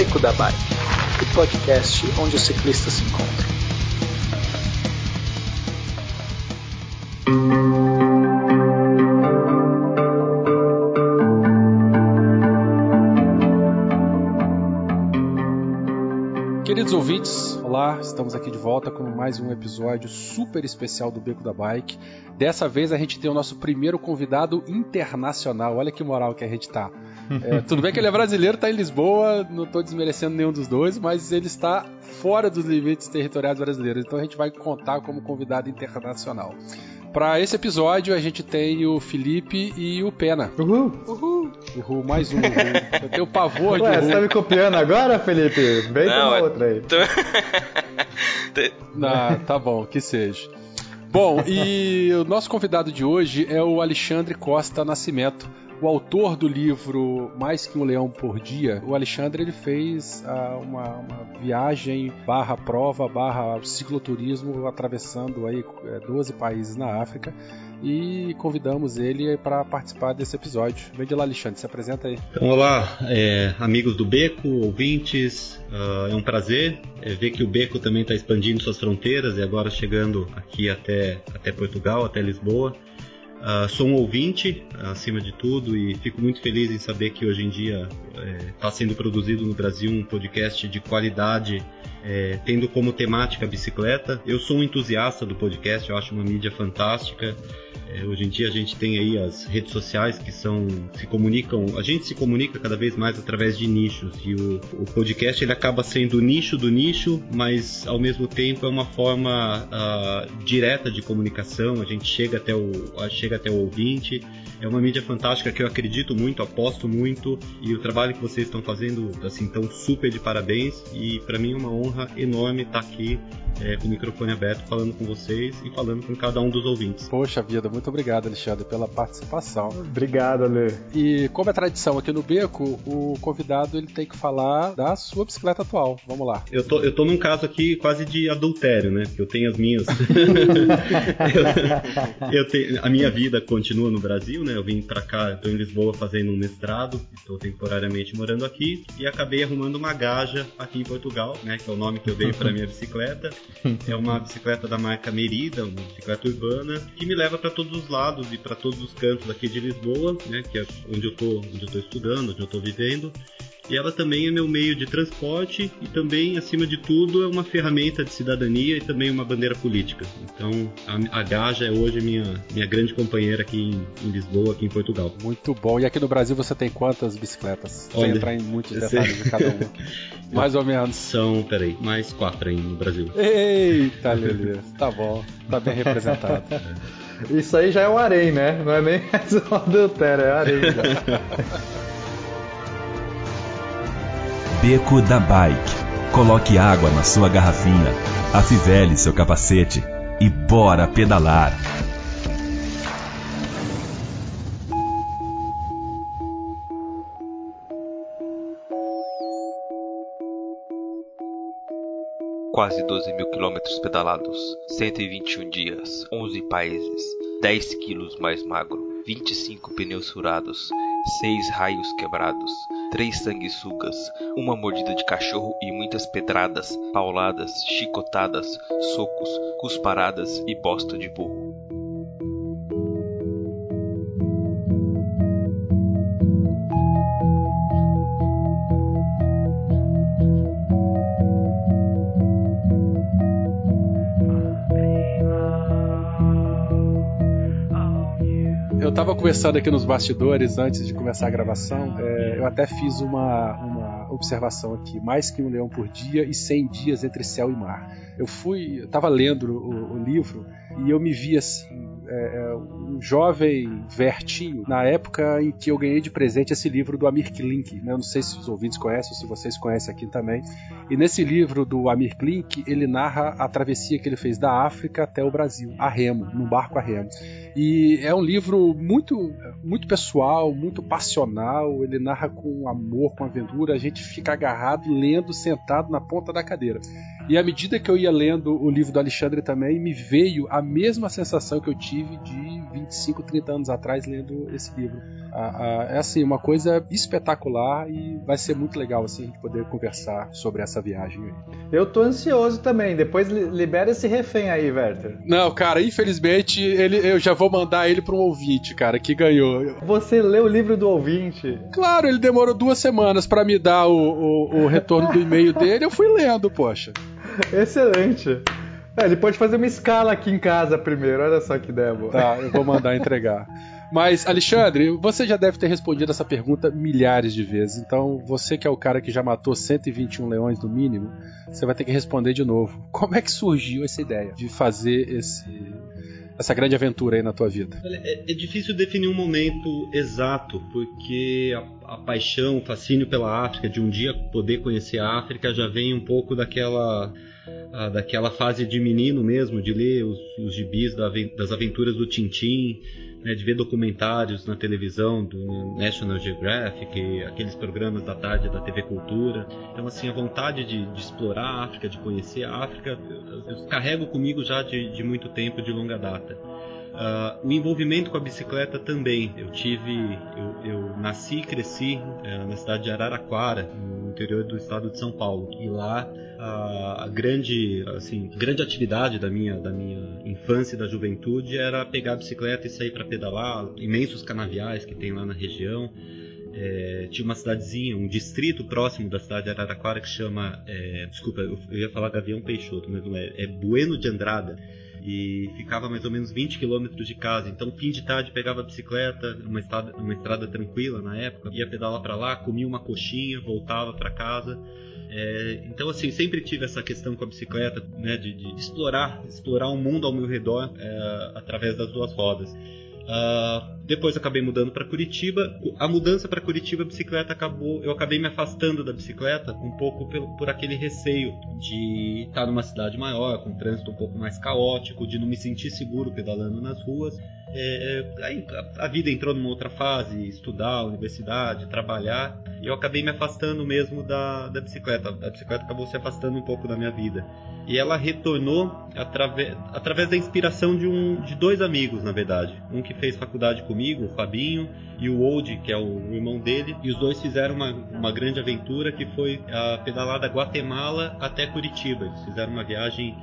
Beco da Bike, o podcast onde os ciclistas se encontram. Queridos ouvintes, olá, estamos aqui de volta com mais um episódio super especial do Beco da Bike. Dessa vez a gente tem o nosso primeiro convidado internacional. Olha que moral que a gente tá. É, tudo bem que ele é brasileiro, tá em Lisboa, não estou desmerecendo nenhum dos dois, mas ele está fora dos limites territoriais brasileiros. Então a gente vai contar como convidado internacional. Para esse episódio, a gente tem o Felipe e o Pena. Uhul! Uhul! Uhul, mais um uhul. Eu tenho pavor Ué, de uhul. você tá me copiando agora, Felipe? Vem com uma é- outra aí. tô- Ah, tá bom, que seja. Bom, e o nosso convidado de hoje é o Alexandre Costa Nascimento, o autor do livro Mais que um Leão por Dia. O Alexandre ele fez ah, uma, uma viagem barra prova barra cicloturismo atravessando aí eh, 12 países na África e convidamos ele para participar desse episódio. Vem de lá, Alexandre, se apresenta aí. Então, olá, é, amigos do Beco, ouvintes, ah, é um prazer é, ver que o Beco também está expandindo suas fronteiras e agora chegando aqui até, até Portugal, até Lisboa. Ah, sou um ouvinte, acima de tudo, e fico muito feliz em saber que hoje em dia está sendo produzido no Brasil um podcast de qualidade, é, tendo como temática a bicicleta. Eu sou um entusiasta do podcast, eu acho uma mídia fantástica. É, hoje em dia a gente tem aí as redes sociais que são se comunicam, a gente se comunica cada vez mais através de nichos e o, o podcast ele acaba sendo o nicho do nicho, mas ao mesmo tempo é uma forma ah, direta de comunicação. A gente chega até o chega até o ouvinte. É uma mídia fantástica que eu acredito muito, aposto muito e o trabalho que vocês estão fazendo assim tão super de parabéns e para mim é uma honra enorme estar aqui é, com o microfone aberto falando com vocês e falando com cada um dos ouvintes. Poxa vida, muito obrigado, Alexandre, pela participação. Obrigado, Ale. E como é tradição aqui no Beco, o convidado ele tem que falar da sua bicicleta atual. Vamos lá. Eu tô, eu tô num caso aqui quase de adultério, né? Porque eu tenho as minhas. eu, eu tenho, a minha vida continua no Brasil, né? Eu vim pra cá, tô em Lisboa fazendo um mestrado, estou temporariamente morando aqui e acabei arrumando uma gaja aqui em Portugal, né? Que é o nome que eu dei para minha bicicleta. É uma bicicleta da marca Merida, uma bicicleta urbana, que me leva para todos os lados e para todos os cantos aqui de Lisboa, né? Que é onde eu tô, onde eu tô estudando, onde eu tô vivendo. E ela também é meu meio de transporte e também, acima de tudo, é uma ferramenta de cidadania e também uma bandeira política. Então, a, a Gaja é hoje minha, minha grande companheira aqui em, em Lisboa, aqui em Portugal. Muito bom. E aqui no Brasil você tem quantas bicicletas? Sem Olha, entrar em muitos detalhes sei. de cada uma. Mais ou menos. São, peraí, mais quatro aí no Brasil. Eita, Lelê. Tá bom. Tá bem representado. Isso aí já é o harém, né? Não é nem mais o adultério, é harém já. Beco da Bike. Coloque água na sua garrafinha, afivele seu capacete e bora pedalar. Quase 12 mil quilômetros pedalados, 121 dias, 11 países, 10 quilos mais magro, 25 pneus furados, 6 raios quebrados, 3 sanguessugas, uma mordida de cachorro e muitas pedradas, pauladas, chicotadas, socos, cusparadas e bosta de burro. Eu tava conversando aqui nos bastidores antes de começar a gravação. é, eu até fiz uma, uma observação aqui: mais que um leão por dia e 100 dias entre céu e mar. Eu fui, eu tava lendo o, o livro e eu me vi assim, é, é, um jovem vertinho na época em que eu ganhei de presente esse livro do Amir Klink. né? Eu não sei se os ouvintes conhecem ou se vocês conhecem aqui também. E nesse livro do Amir Klink, ele narra a travessia que ele fez da África até o Brasil, a remo, num barco a remo. E é um livro muito, muito pessoal, muito passional. Ele narra com amor, com aventura. A gente fica agarrado, lendo, sentado na ponta da cadeira. E à medida que eu ia lendo o livro do Alexandre também, me veio a mesma sensação que eu tive de 25, 30 anos atrás lendo esse livro. é assim, uma coisa espetacular e vai ser muito legal assim a gente poder conversar sobre essa viagem aí. Eu tô ansioso também. Depois libera esse refém aí, Werther. Não, cara, infelizmente ele, eu já vou mandar ele para um ouvinte, cara, que ganhou. Você leu o livro do ouvinte? Claro, ele demorou duas semanas para me dar o, o, o retorno do e-mail dele. Eu fui lendo, poxa. Excelente. É, ele pode fazer uma escala aqui em casa primeiro, olha só que ideia boa. Tá, eu vou mandar entregar. Mas, Alexandre, você já deve ter respondido essa pergunta milhares de vezes. Então, você que é o cara que já matou 121 leões no mínimo, você vai ter que responder de novo. Como é que surgiu essa ideia de fazer esse, essa grande aventura aí na tua vida? É, é difícil definir um momento exato, porque a, a, paixão, o fascínio pela África, de um dia poder conhecer a África, já vem um pouco daquela ah, daquela fase de menino mesmo, de ler os, os gibis da, das aventuras do Tintim, né, de ver documentários na televisão do National Geographic, aqueles programas da tarde da TV Cultura. Então, assim, a vontade de, de explorar a África, de conhecer a África, eu, eu carrego comigo já de, de muito tempo, de longa data. Uh, o envolvimento com a bicicleta também. Eu tive, eu, eu nasci e cresci uh, na cidade de Araraquara, no interior do estado de São Paulo. E lá a, a grande, assim, grande atividade da minha, da minha infância e da juventude era pegar a bicicleta e sair para pedalar. Imensos canaviais que tem lá na região. É, tinha uma cidadezinha, um distrito próximo da cidade de Araraquara que chama, é, desculpa, eu, ia falar Gavião Peixoto, mas não é, é Bueno de Andrada e ficava mais ou menos 20 quilômetros de casa. Então, fim de tarde, pegava a bicicleta, uma estrada, uma estrada tranquila na época, ia pedalar para lá, comia uma coxinha, voltava para casa. É, então, assim, sempre tive essa questão com a bicicleta, né, de, de explorar, explorar o mundo ao meu redor é, através das duas rodas. Uh, depois acabei mudando para Curitiba. A mudança para Curitiba, a bicicleta acabou. Eu acabei me afastando da bicicleta um pouco por, por aquele receio de estar numa cidade maior, com um trânsito um pouco mais caótico, de não me sentir seguro pedalando nas ruas. É, aí a, vida entrou numa outra fase, estudar, universidade, trabalhar, e eu acabei me afastando mesmo da, da bicicleta. A bicicleta acabou se afastando um pouco da minha vida. E ela retornou através, através da inspiração de, um, de dois amigos, na verdade. Um que fez faculdade comigo, o Fabinho, e o Old, que é o irmão dele, e os dois fizeram uma, uma grande aventura que foi a pedalada Guatemala até Curitiba. Eles fizeram uma viagem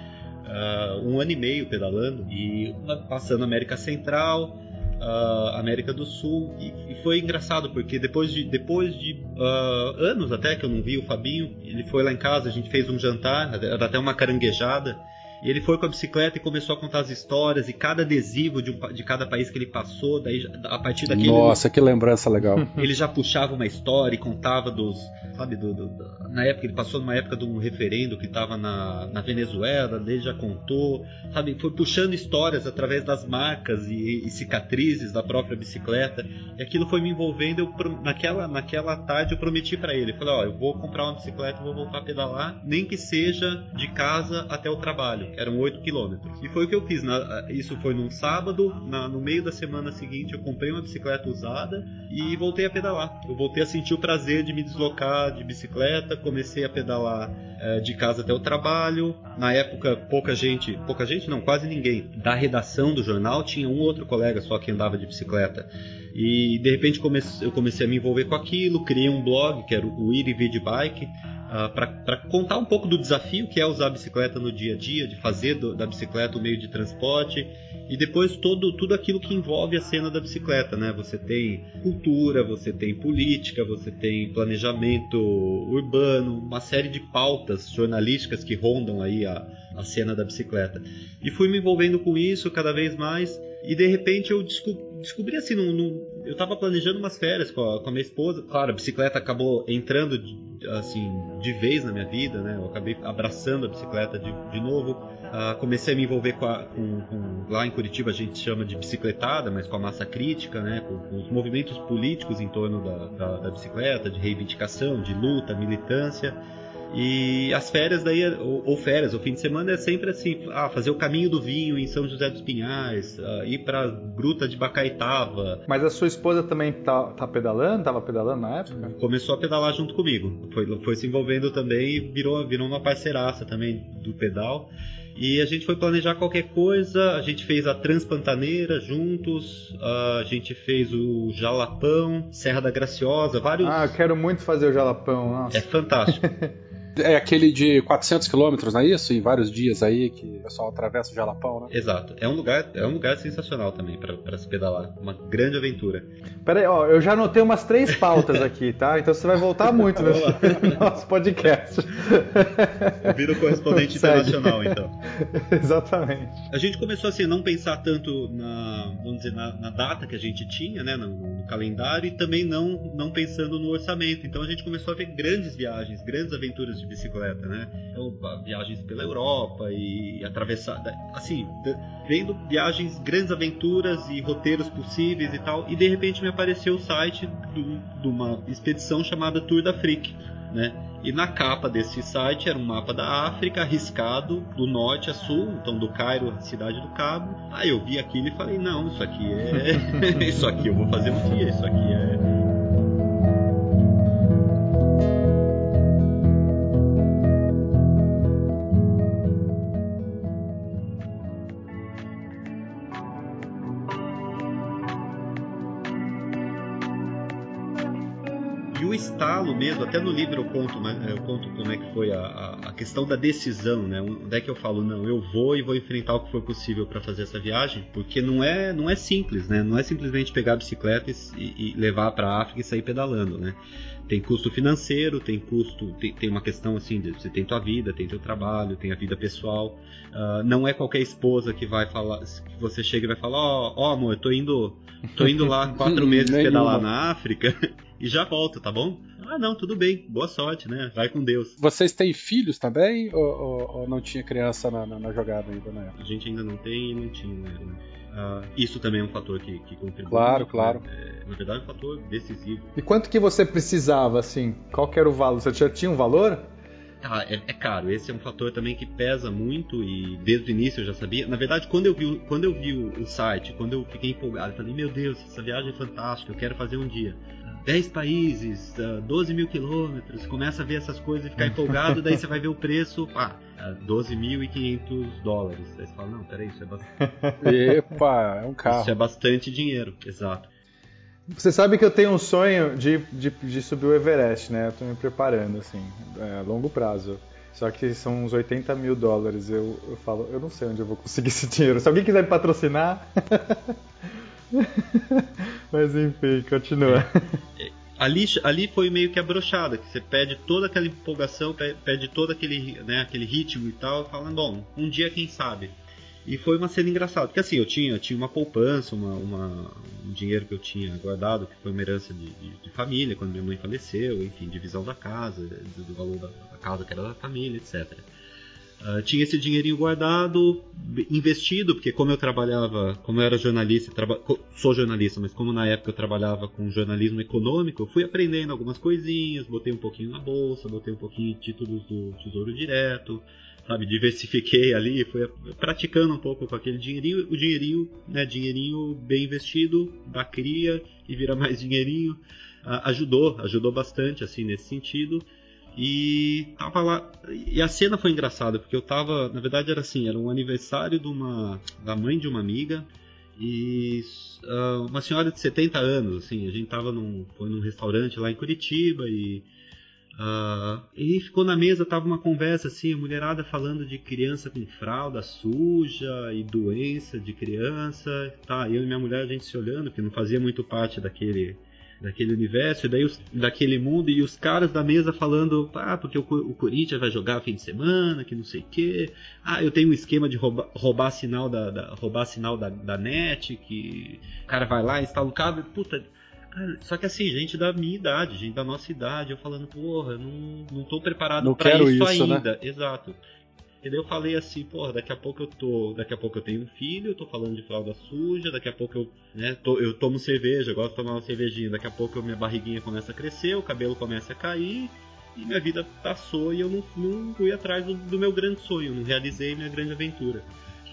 uh, um ano e meio pedalando e passando América Central, uh, América do Sul. E, e, foi engraçado porque depois de depois de uh, anos até que eu não vi o Fabinho, ele foi lá em casa, a gente fez um jantar, era até uma caranguejada e ele foi com a bicicleta e começou a contar as histórias e cada adesivo de, um, de cada país que ele passou. Daí, a partir daquele. Nossa, que lembrança legal. Ele já puxava uma história e contava dos. Sabe, do, do, do, na época, ele passou numa época de um referendo que estava na, na Venezuela, ele já contou. Sabe, foi puxando histórias através das marcas e, e cicatrizes da própria bicicleta. E aquilo foi me envolvendo. Eu, naquela, naquela tarde eu prometi para ele: falei, ó, eu vou comprar uma bicicleta e vou voltar a pedalar, nem que seja de casa até o trabalho eram 8 quilômetros. E foi o que eu fiz. Na, isso foi num sábado, na, no meio da semana seguinte eu comprei uma bicicleta usada e voltei a pedalar. Eu voltei a sentir o prazer de me deslocar de bicicleta, comecei a pedalar é, de casa até o trabalho. Na época, pouca gente, pouca gente não, quase ninguém, da redação do jornal tinha um outro colega só que andava de bicicleta. E de repente eu comecei a me envolver com aquilo, criei um blog que era o Iri Vid Bike, uh, ah, para contar um pouco do desafio que é usar a bicicleta no dia a dia, de fazer do, da bicicleta um meio de transporte e depois todo, tudo aquilo que envolve a cena da bicicleta, né? Você tem cultura, você tem política, você tem planejamento urbano, uma série de pautas jornalísticas que rondam aí a, a cena da bicicleta. E fui me envolvendo com isso cada vez mais e de repente eu descobri, descobri assim, no, no, eu estava planejando umas férias com a, com a, minha esposa. Claro, a bicicleta acabou entrando assim de vez na minha vida, né? Eu acabei abraçando a bicicleta de, de novo. Uh, comecei a me envolver com, a, com, com, lá em Curitiba a gente chama de bicicletada, mas com a massa crítica, né? Com, com os movimentos políticos em torno da, da, da bicicleta, de reivindicação, de luta, militância. E as férias daí, ou, ou, férias, o fim de semana é sempre assim, ah, fazer o caminho do vinho em São José dos Pinhais, uh, ir pra Gruta de Bacaitava. Mas a sua esposa também tá, tá pedalando? Tava pedalando na época? Começou a pedalar junto comigo. Foi, foi se envolvendo também e virou, virou uma parceiraça também do pedal. E a gente foi planejar qualquer coisa, a gente fez a Transpantaneira juntos, a gente fez o Jalapão, Serra da Graciosa, vários. Ah, eu quero muito fazer o Jalapão, nossa. É fantástico. É aquele de 400 quilômetros, não é isso? Em vários dias aí que o pessoal atravessa o Jalapão, né? Exato. É um lugar, é um lugar sensacional também para se pedalar. Uma grande aventura. Pera aí, ó, eu já anotei umas três pautas aqui, tá? Então você vai voltar muito nesse nosso podcast. Eu viro correspondente internacional, então. Exatamente. A gente começou assim a não pensar tanto na, vamos dizer, na, na data que a gente tinha, né, no, no, calendário e também não não pensando no orçamento. Então a gente começou a ver grandes viagens, grandes aventuras de bicicleta, né? Então, viagens pela Europa e atravessar, assim, vendo viagens, grandes aventuras e roteiros possíveis e tal. E de repente me apareceu o site de uma expedição chamada Tour da Freak, né? E na capa desse site era um mapa da África arriscado do norte a sul, então do Cairo cidade do Cabo. Aí eu vi aquilo e falei: não, isso aqui é. isso aqui eu vou fazer um dia, isso aqui é estalo mesmo, até no livro eu conto, né, eu conto como é que foi a, a, questão da decisão, né? Onde é que eu falo, não, eu vou e vou enfrentar o que for possível para fazer essa viagem, porque não é, não é simples, né? Não é simplesmente pegar a bicicleta e, e levar para a África e sair pedalando, né? Tem custo financeiro, tem custo, tem, tem uma questão assim, de, você tem tua vida, tem teu trabalho, tem a vida pessoal. Uh, não é qualquer esposa que vai falar, que você chega e vai falar, ó, oh, oh, amor, eu tô indo, tô indo lá quatro meses pedalar na África e já volto, tá bom? Ah, não, tudo bem, boa sorte, né? Vai com Deus. Vocês têm filhos também? Ou, ou, ou não tinha criança na, na, na, jogada ainda na época? A gente ainda não tem e não tinha, né? Uh, isso também é um fator que, que contribui. Claro, muito, claro. Né? É, na verdade, é um fator decisivo. E quanto que você precisava, assim? Qual que era o valor? Você já tinha um valor? Ah, é, é, caro. Esse é um fator também que pesa muito e desde o início eu já sabia. Na verdade, quando eu vi, quando eu vi o, o site, quando eu fiquei empolgado, eu falei, meu Deus, essa viagem é fantástica, eu quero fazer um dia. 10 países, 12 mil quilômetros, começa a ver essas coisas e ficar empolgado, daí você vai ver o preço, pá, 12.500 dólares. Aí você fala, não, peraí, isso é bastante. Epa, é um carro. Isso é bastante dinheiro, exato. Você sabe que eu tenho um sonho de, de, de subir o Everest, né? Eu tô me preparando, assim, é, a longo prazo. Só que são uns 80 mil dólares. Eu, eu falo, eu não sei onde eu vou conseguir esse dinheiro. Se alguém quiser me patrocinar. Mas enfim, continua. É, ali, ali foi meio que a brochada, que você pede toda aquela empolgação, pede todo aquele, né, aquele ritmo e tal, falando, bom, um dia quem sabe. E foi uma cena engraçada, porque assim, eu tinha, eu tinha uma poupança, uma, uma, um dinheiro que eu tinha guardado, que foi uma herança de, de, de família, quando minha mãe faleceu, enfim, divisão da casa, do, do valor da, da, casa que era da família, etc. Uh, tinha esse dinheirinho guardado, investido, porque como eu trabalhava, como eu era jornalista, traba sou jornalista, mas como na época eu trabalhava com jornalismo econômico, eu fui aprendendo algumas coisinhas, botei um pouquinho na bolsa, botei um pouquinho de títulos do Tesouro Direto, sabe, diversifiquei ali, fui praticando um pouco com aquele dinheirinho, o dinheirinho, né, dinheirinho bem investido, da cria e vira mais dinheirinho, ajudou, ajudou bastante assim nesse sentido. E tava lá. E a cena foi engraçada, porque eu tava. Na verdade era assim, era um aniversário de uma. da mãe de uma amiga. E uh, uma senhora de 70 anos, assim, a gente tava num. Foi num restaurante lá em Curitiba e. Uh, e ficou na mesa, tava uma conversa assim, a mulherada falando de criança com fralda suja e doença de criança. Tá, eu e minha mulher a gente se olhando, que não fazia muito parte daquele daquele universo, e daí os, daquele mundo, e os caras da mesa falando, ah, porque o, o Corinthians vai jogar fim de semana, que não sei o quê. Ah, eu tenho um esquema de roubar, roubar sinal da, da, roubar sinal da, da net, que o cara vai lá, instala o cabo, puta. Cara, só que assim, gente da minha idade, gente da nossa idade, eu falando, porra, eu não, não tô preparado para isso, isso, né? ainda. Né? Exato. E daí eu falei assim, porra, daqui a pouco eu tô. Daqui a pouco eu tenho um filho, eu tô falando de fralda suja, daqui a pouco eu, né, tô, eu tomo cerveja, gosto de tomar uma cervejinha, daqui a pouco minha barriguinha começa a crescer, o cabelo começa a cair. e minha vida passou e eu não, não fui atrás do, do meu grande sonho, não realizei minha grande aventura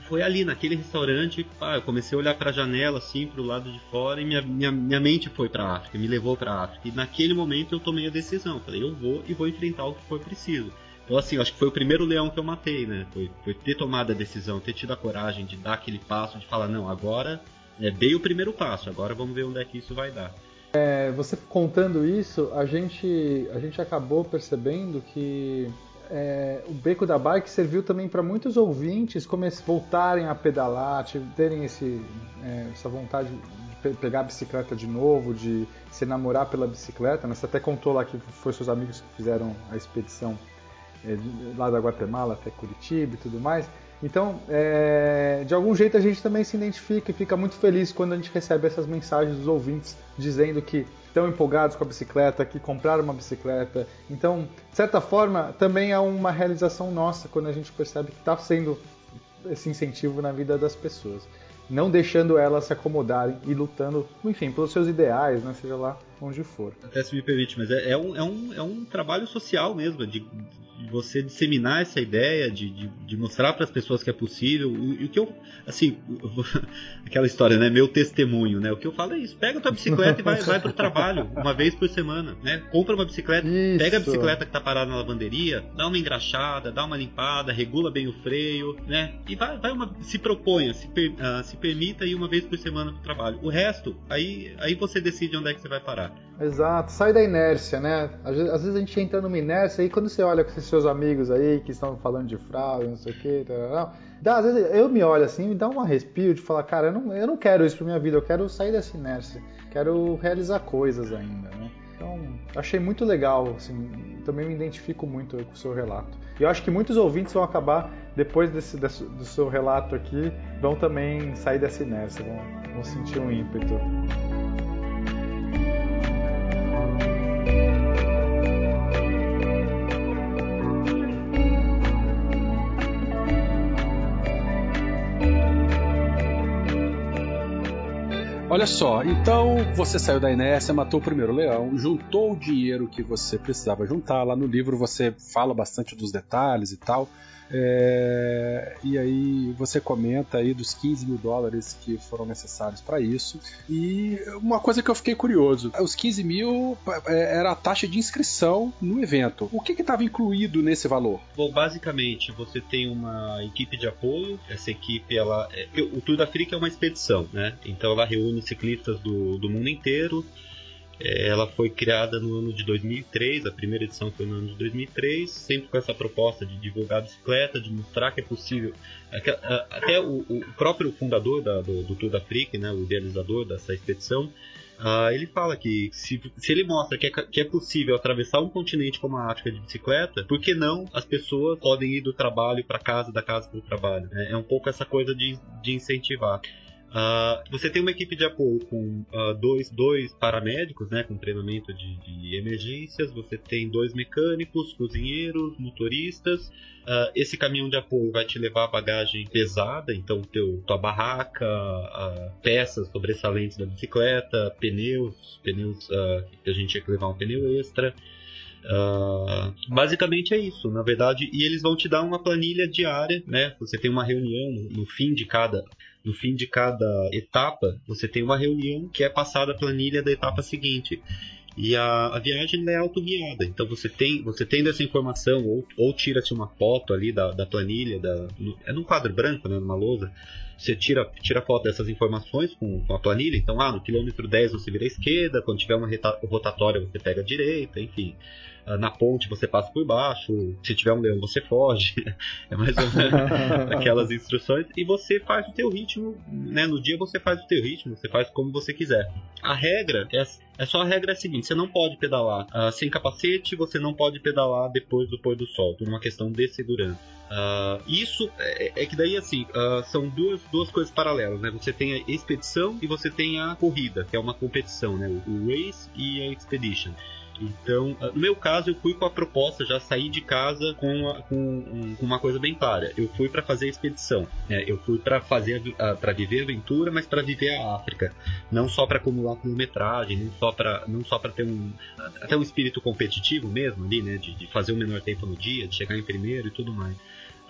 foi ali naquele restaurante, pá, eu comecei a olhar para a janela assim, para o lado de fora e minha, minha, minha mente foi para a África, me levou para a África. E naquele momento eu tomei a decisão, falei, eu vou e vou enfrentar o que for preciso. Então assim, acho que foi o primeiro leão que eu matei, né? Foi, foi ter tomado a decisão, ter tido a coragem de dar aquele passo, de falar, não, agora é, dei o primeiro passo, agora vamos ver onde é que isso vai dar. É, você contando isso, a gente, a gente acabou percebendo que é, o Beco da Bike serviu também para muitos ouvintes voltarem a pedalar, terem esse, é, essa vontade de pegar a bicicleta de novo, de se namorar pela bicicleta. Né? Você até contou lá que foi seus amigos que fizeram a expedição é, lá da Guatemala até Curitiba e tudo mais. Então, é, de algum jeito a gente também se identifica e fica muito feliz quando a gente recebe essas mensagens dos ouvintes dizendo que estão empolgados com a bicicleta, que compraram uma bicicleta. Então, de certa forma, também é uma realização nossa quando a gente percebe que está sendo esse incentivo na vida das pessoas. Não deixando elas se acomodarem e lutando, enfim, pelos seus ideais, né, seja lá onde for. Até se me permite, mas é, é, um, é, um, é um trabalho social mesmo, de, você disseminar essa ideia, de, de, de mostrar para as pessoas que é possível. E o que eu, assim, aquela história, né? Meu testemunho, né? O que eu falo é isso: pega tua bicicleta e vai, vai pro trabalho, uma vez por semana, né? Compra uma bicicleta, isso. pega a bicicleta que tá parada na lavanderia, dá uma engraxada, dá uma limpada, regula bem o freio, né? E vai, vai uma, se proponha, se, per, uh, se permita ir uma vez por semana pro trabalho. O resto, aí, aí você decide onde é que você vai parar. Exato, sai da inércia, né? Às vezes, às vezes a gente entra numa inércia e quando você olha com esses seus amigos aí que estão falando de fraude, não sei o que, dá, às vezes eu me olho assim, me dá um arrepio de falar, cara, eu não, eu não quero isso pra minha vida, eu quero sair dessa inércia, quero realizar coisas ainda, né? Então, achei muito legal, assim, também me identifico muito com o seu relato. E eu acho que muitos ouvintes vão acabar, depois desse, desse do seu relato aqui, vão também sair dessa inércia, vão, vão sentir um ímpeto. Olha só, então você saiu da inércia, matou o primeiro leão, juntou o dinheiro que você precisava juntar. Lá no livro você fala bastante dos detalhes e tal. É, e aí você comenta aí dos 15 mil dólares que foram necessários para isso. E uma coisa que eu fiquei curioso: os 15 mil é, era a taxa de inscrição no evento. O que estava incluído nesse valor? Bom, basicamente você tem uma equipe de apoio. Essa equipe, ela, é, o Tour da África é uma expedição, né? Então ela reúne ciclistas do, do mundo inteiro. É, ela foi criada no ano de 2003, a primeira edição foi no ano de 2003, sempre com essa proposta de divulgar a bicicleta, de mostrar que é possível. Até o, próprio fundador da, do, do, Tour da Afrique, né, o idealizador dessa expedição, uh, ele fala que se, se ele mostra que é, que é, possível atravessar um continente como a África de bicicleta, por que não as pessoas podem ir do trabalho para casa, da casa para o trabalho? Né? É um pouco essa coisa de, de incentivar. Uh, você tem uma equipe de apoio com uh, dois, dois paramédicos, né, com treinamento de, de, emergências, você tem dois mecânicos, cozinheiros, motoristas. Uh, esse caminhão de apoio vai te levar bagagem pesada, então teu, tua barraca, peças sobressalentes da bicicleta, pneus, pneus que a gente tinha que levar um pneu extra. Uh, basicamente é isso, na verdade, e eles vão te dar uma planilha diária, né? Você tem uma reunião no, no fim de cada no fim de cada etapa, você tem uma reunião que é passada a planilha da etapa seguinte. E a, a viagem é autoguiada, então você tem você tendo essa informação, ou, ou tira-se uma foto ali da, da planilha, da, no, é num quadro branco, né, numa lousa, você tira, tira foto dessas informações com, com, a planilha, então, ah, no quilômetro 10 você vira à esquerda, quando tiver uma rotatória você pega a direita, enfim. Ah, na ponte você passa por baixo, se tiver um leão você foge. é mais ou menos aquelas instruções. E você faz o teu ritmo, né? No dia você faz o teu ritmo, você faz como você quiser. A regra é, é só a regra é a seguinte: você não pode pedalar uh, sem capacete, você não pode pedalar depois do pôr do sol, por uma questão de segurança. Uh, isso é, é, que daí assim uh, são duas, duas coisas paralelas, né? Você tem a expedição e você tem a corrida, que é uma competição, né? O race e a expedition. Então, no meu caso, eu fui com a proposta, já saí de casa com, a, com, com uma coisa bem clara. Eu fui para fazer a expedição. Né? Eu fui para fazer para viver a aventura, mas para viver a África. Não só para acumular quilometragem, não só para não só para ter um até um espírito competitivo mesmo ali, né? De, de fazer o menor tempo no dia, de chegar em primeiro e tudo mais.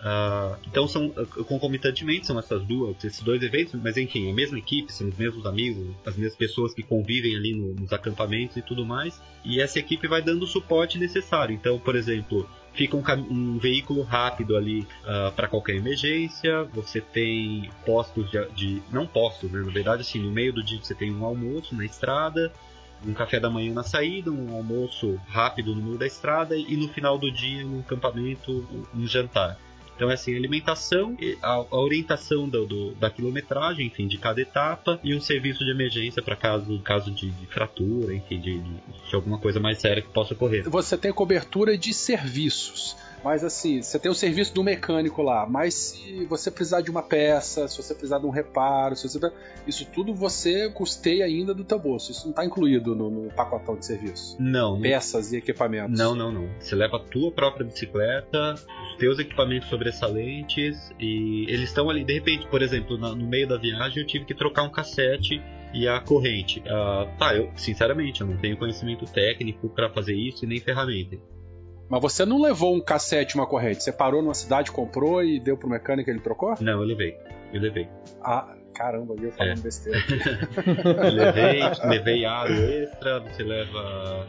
Uh, então são uh, concomitantemente são essas duas, esses dois eventos, mas enfim, a mesma equipe, são os mesmos amigos, as mesmas pessoas que convivem ali no, nos acampamentos e tudo mais, e essa equipe vai dando o suporte necessário. Então, por exemplo, fica um, um veículo rápido ali uh, ah, para qualquer emergência. Você tem postos de, de, não postos, né? Na verdade, assim, no meio do dia você tem um almoço na estrada, um café da manhã na saída, um almoço rápido no meio da estrada e no final do dia no acampamento um jantar. Então, é assim, alimentação, a, a orientação do, do, da quilometragem, enfim, de cada etapa e um serviço de emergência para caso, caso de, de, fratura, enfim, de, de alguma coisa mais séria que possa ocorrer. Você tem cobertura de serviços. Mas assim, você tem o serviço do mecânico lá, mas se você precisar de uma peça, se você precisar de um reparo, se você... isso tudo você custeia ainda do teu bolso. Isso não está incluído no, no, pacotão de serviço. Não. Peças e equipamentos. Não, não, não. Você leva a tua própria bicicleta, os teus equipamentos sobressalentes e eles estão ali. De repente, por exemplo, no meio da viagem eu tive que trocar um cassete e a corrente. Uh, tá, eu sinceramente eu não tenho conhecimento técnico para fazer isso e nem ferramenta. Mas você não levou um cassete e uma corrente? Você parou numa cidade, comprou e deu pro mecânico e ele trocou? Não, eu levei. Eu levei. Ah, caramba, eu falando é. besteira eu levei, levei aro extra, você leva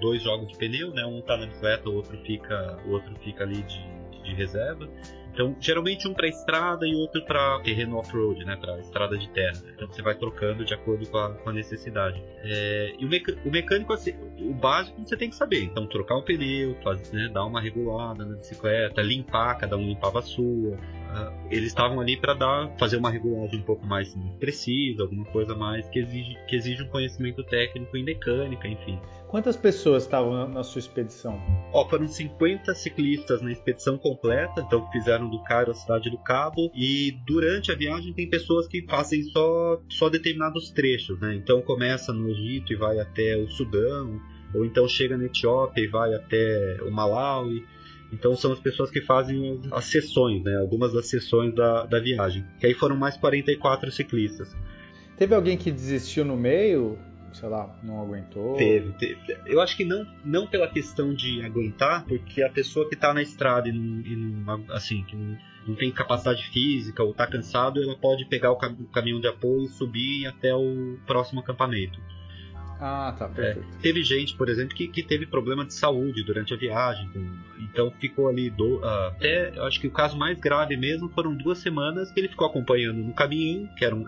dois jogos de pneu, né? Um tá na bicicleta, o outro fica, o outro fica ali de, de reserva. Então, geralmente um para estrada e outro para terreno off-road, né, para estrada de terra. Então você vai trocando de acordo com a, com a necessidade. É, e o, o, mecânico, assim, o básico você tem que saber. Então, trocar o pneu, fazer, né, dar uma regulada na bicicleta, limpar, cada um limpava a sua. Uh, eles estavam ali para dar, fazer uma regulagem um pouco mais precisa, alguma coisa mais que exige, que exige um conhecimento técnico em mecânica, enfim. Quantas pessoas estavam na sua expedição? Ó, foram 50 ciclistas na expedição completa, então fizeram do Cairo à cidade do Cabo. E durante a viagem tem pessoas que fazem só, só determinados trechos, né? Então começa no Egito e vai até o Sudão, ou então chega na Etiópia e vai até o Malawi. Então são as pessoas que fazem as sessões, né? Algumas das sessões da, da viagem. Que aí foram mais 44 ciclistas. Teve alguém que desistiu no meio? sei lá, não aguentou? Teve, teve. Eu acho que não, não pela questão de aguentar, porque a pessoa que está na estrada e não, e não assim, que não, não, tem capacidade física ou está cansado, ela pode pegar o, cam o caminhão de apoio e subir até o próximo acampamento. Ah, tá. É, teve gente, por exemplo, que, que teve problema de saúde durante a viagem, então ficou ali do, uh, até, eu acho que o caso mais grave mesmo foram duas semanas que ele ficou acompanhando no caminho, que era um,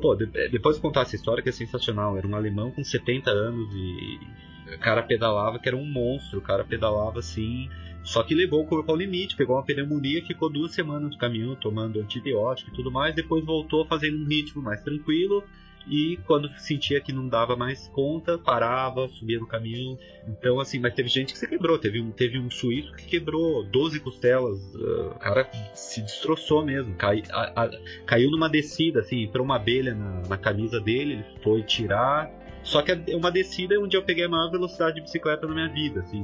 pô, de, depois de contar essa história que é sensacional, era um alemão com 70 anos e o cara pedalava que era um monstro, o cara pedalava assim, só que levou o corpo ao limite, pegou uma pneumonia, ficou duas semanas no caminhão tomando antibiótico e tudo mais, depois voltou fazendo um ritmo mais tranquilo e quando sentia que não dava mais conta, parava, subia no caminhão. Então, assim, mas teve gente que se quebrou. Teve um, teve um suíço que quebrou 12 costelas. O cara se destroçou mesmo. Cai, a, a, caiu numa descida, assim, entrou uma abelha na, na camisa dele, ele foi tirar. Só que é uma descida onde eu peguei a maior velocidade de bicicleta na minha vida, assim,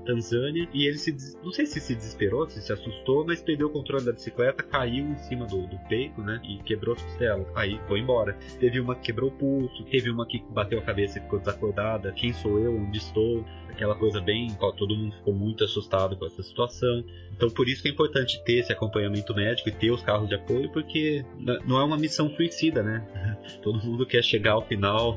Tanzânia e ele se não sei se se desesperou, se se assustou, mas perdeu o controle da bicicleta, caiu em cima do, do peito, né? E quebrou as costelas. Aí foi embora. Teve uma que quebrou o pulso, teve uma que bateu a cabeça e ficou desacordada. Quem sou eu? Onde estou? Aquela coisa bem, todo mundo ficou muito assustado com essa situação. Então por isso que é importante ter esse acompanhamento médico e ter os carros de apoio, porque não é uma missão suicida, né? Todo mundo quer chegar ao final.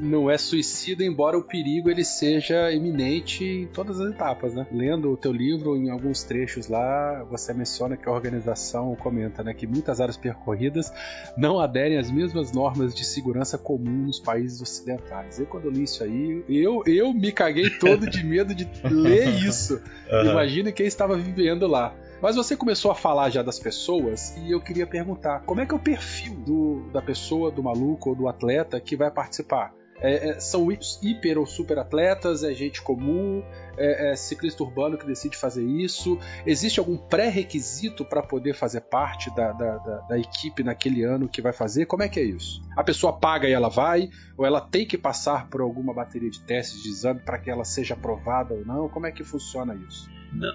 Não é suicida, embora o perigo ele seja iminente em todas as etapas, né? Lendo o teu livro, em alguns trechos lá, você menciona que a organização comenta, né, que muitas áreas percorridas não aderem às mesmas normas de segurança comum nos países ocidentais. Eu quando eu li isso aí, eu, eu me caguei todo de medo de ler isso. Uhum. Imagine quem estava vivendo lá. Mas você começou a falar já das pessoas e eu queria perguntar: como é que é o perfil do, da pessoa, do maluco ou do atleta que vai participar? É, é, são hiper ou super atletas? É gente comum? É, é ciclista urbano que decide fazer isso? Existe algum pré-requisito para poder fazer parte da, da, da, da, equipe naquele ano que vai fazer? Como é que é isso? A pessoa paga e ela vai? Ou ela tem que passar por alguma bateria de testes de exame para que ela seja aprovada ou não? Como é que funciona isso?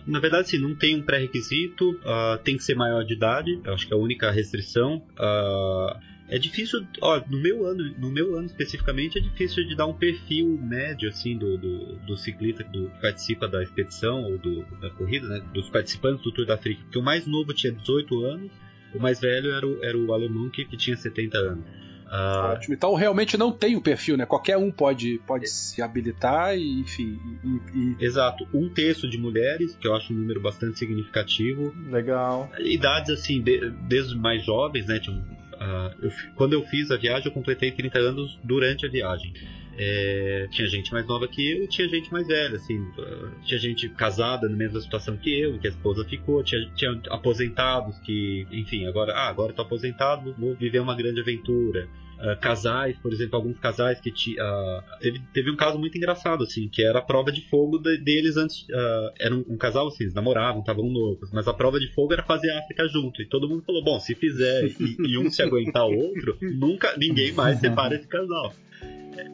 Na, verdade, sim, não tem um pré-requisito, uh, tem que ser maior de idade, acho que é a única restrição. Uh, é difícil, ó, no meu ano, no meu ano especificamente, é difícil de dar um perfil médio assim do, do, do ciclista do, que participa da expedição ou do, da corrida, né, dos participantes do Tour da África. Porque o mais novo tinha 18 anos, o mais velho era o, era o alemão que, que tinha 70 anos. Ah, Ótimo. Então realmente não tem o perfil, né? Qualquer um pode, pode é. se habilitar e, enfim. E, e... Exato. Um terço de mulheres, que eu acho um número bastante significativo. Legal. Idades assim, de, desde mais jovens, né? Tipo, Uh, eu, quando eu fiz a viagem, eu completei 30 anos durante a viagem. É, tinha gente mais nova que eu e tinha gente mais velha, assim, uh, tinha gente casada na mesma situação que eu, que a esposa ficou, tinha, tinha aposentados que, enfim, agora, ah, agora tô aposentado, vou viver uma grande aventura. Uh, casais, por exemplo, alguns casais que uh, teve, teve um caso muito engraçado, assim, que era a prova de fogo de, deles antes. Uh, era um, um, casal, assim, eles namoravam, estavam noivos, mas a prova de fogo era fazer a África junto. E todo mundo falou: bom, se fizer e, e um se aguentar o outro, nunca ninguém mais separa esse casal.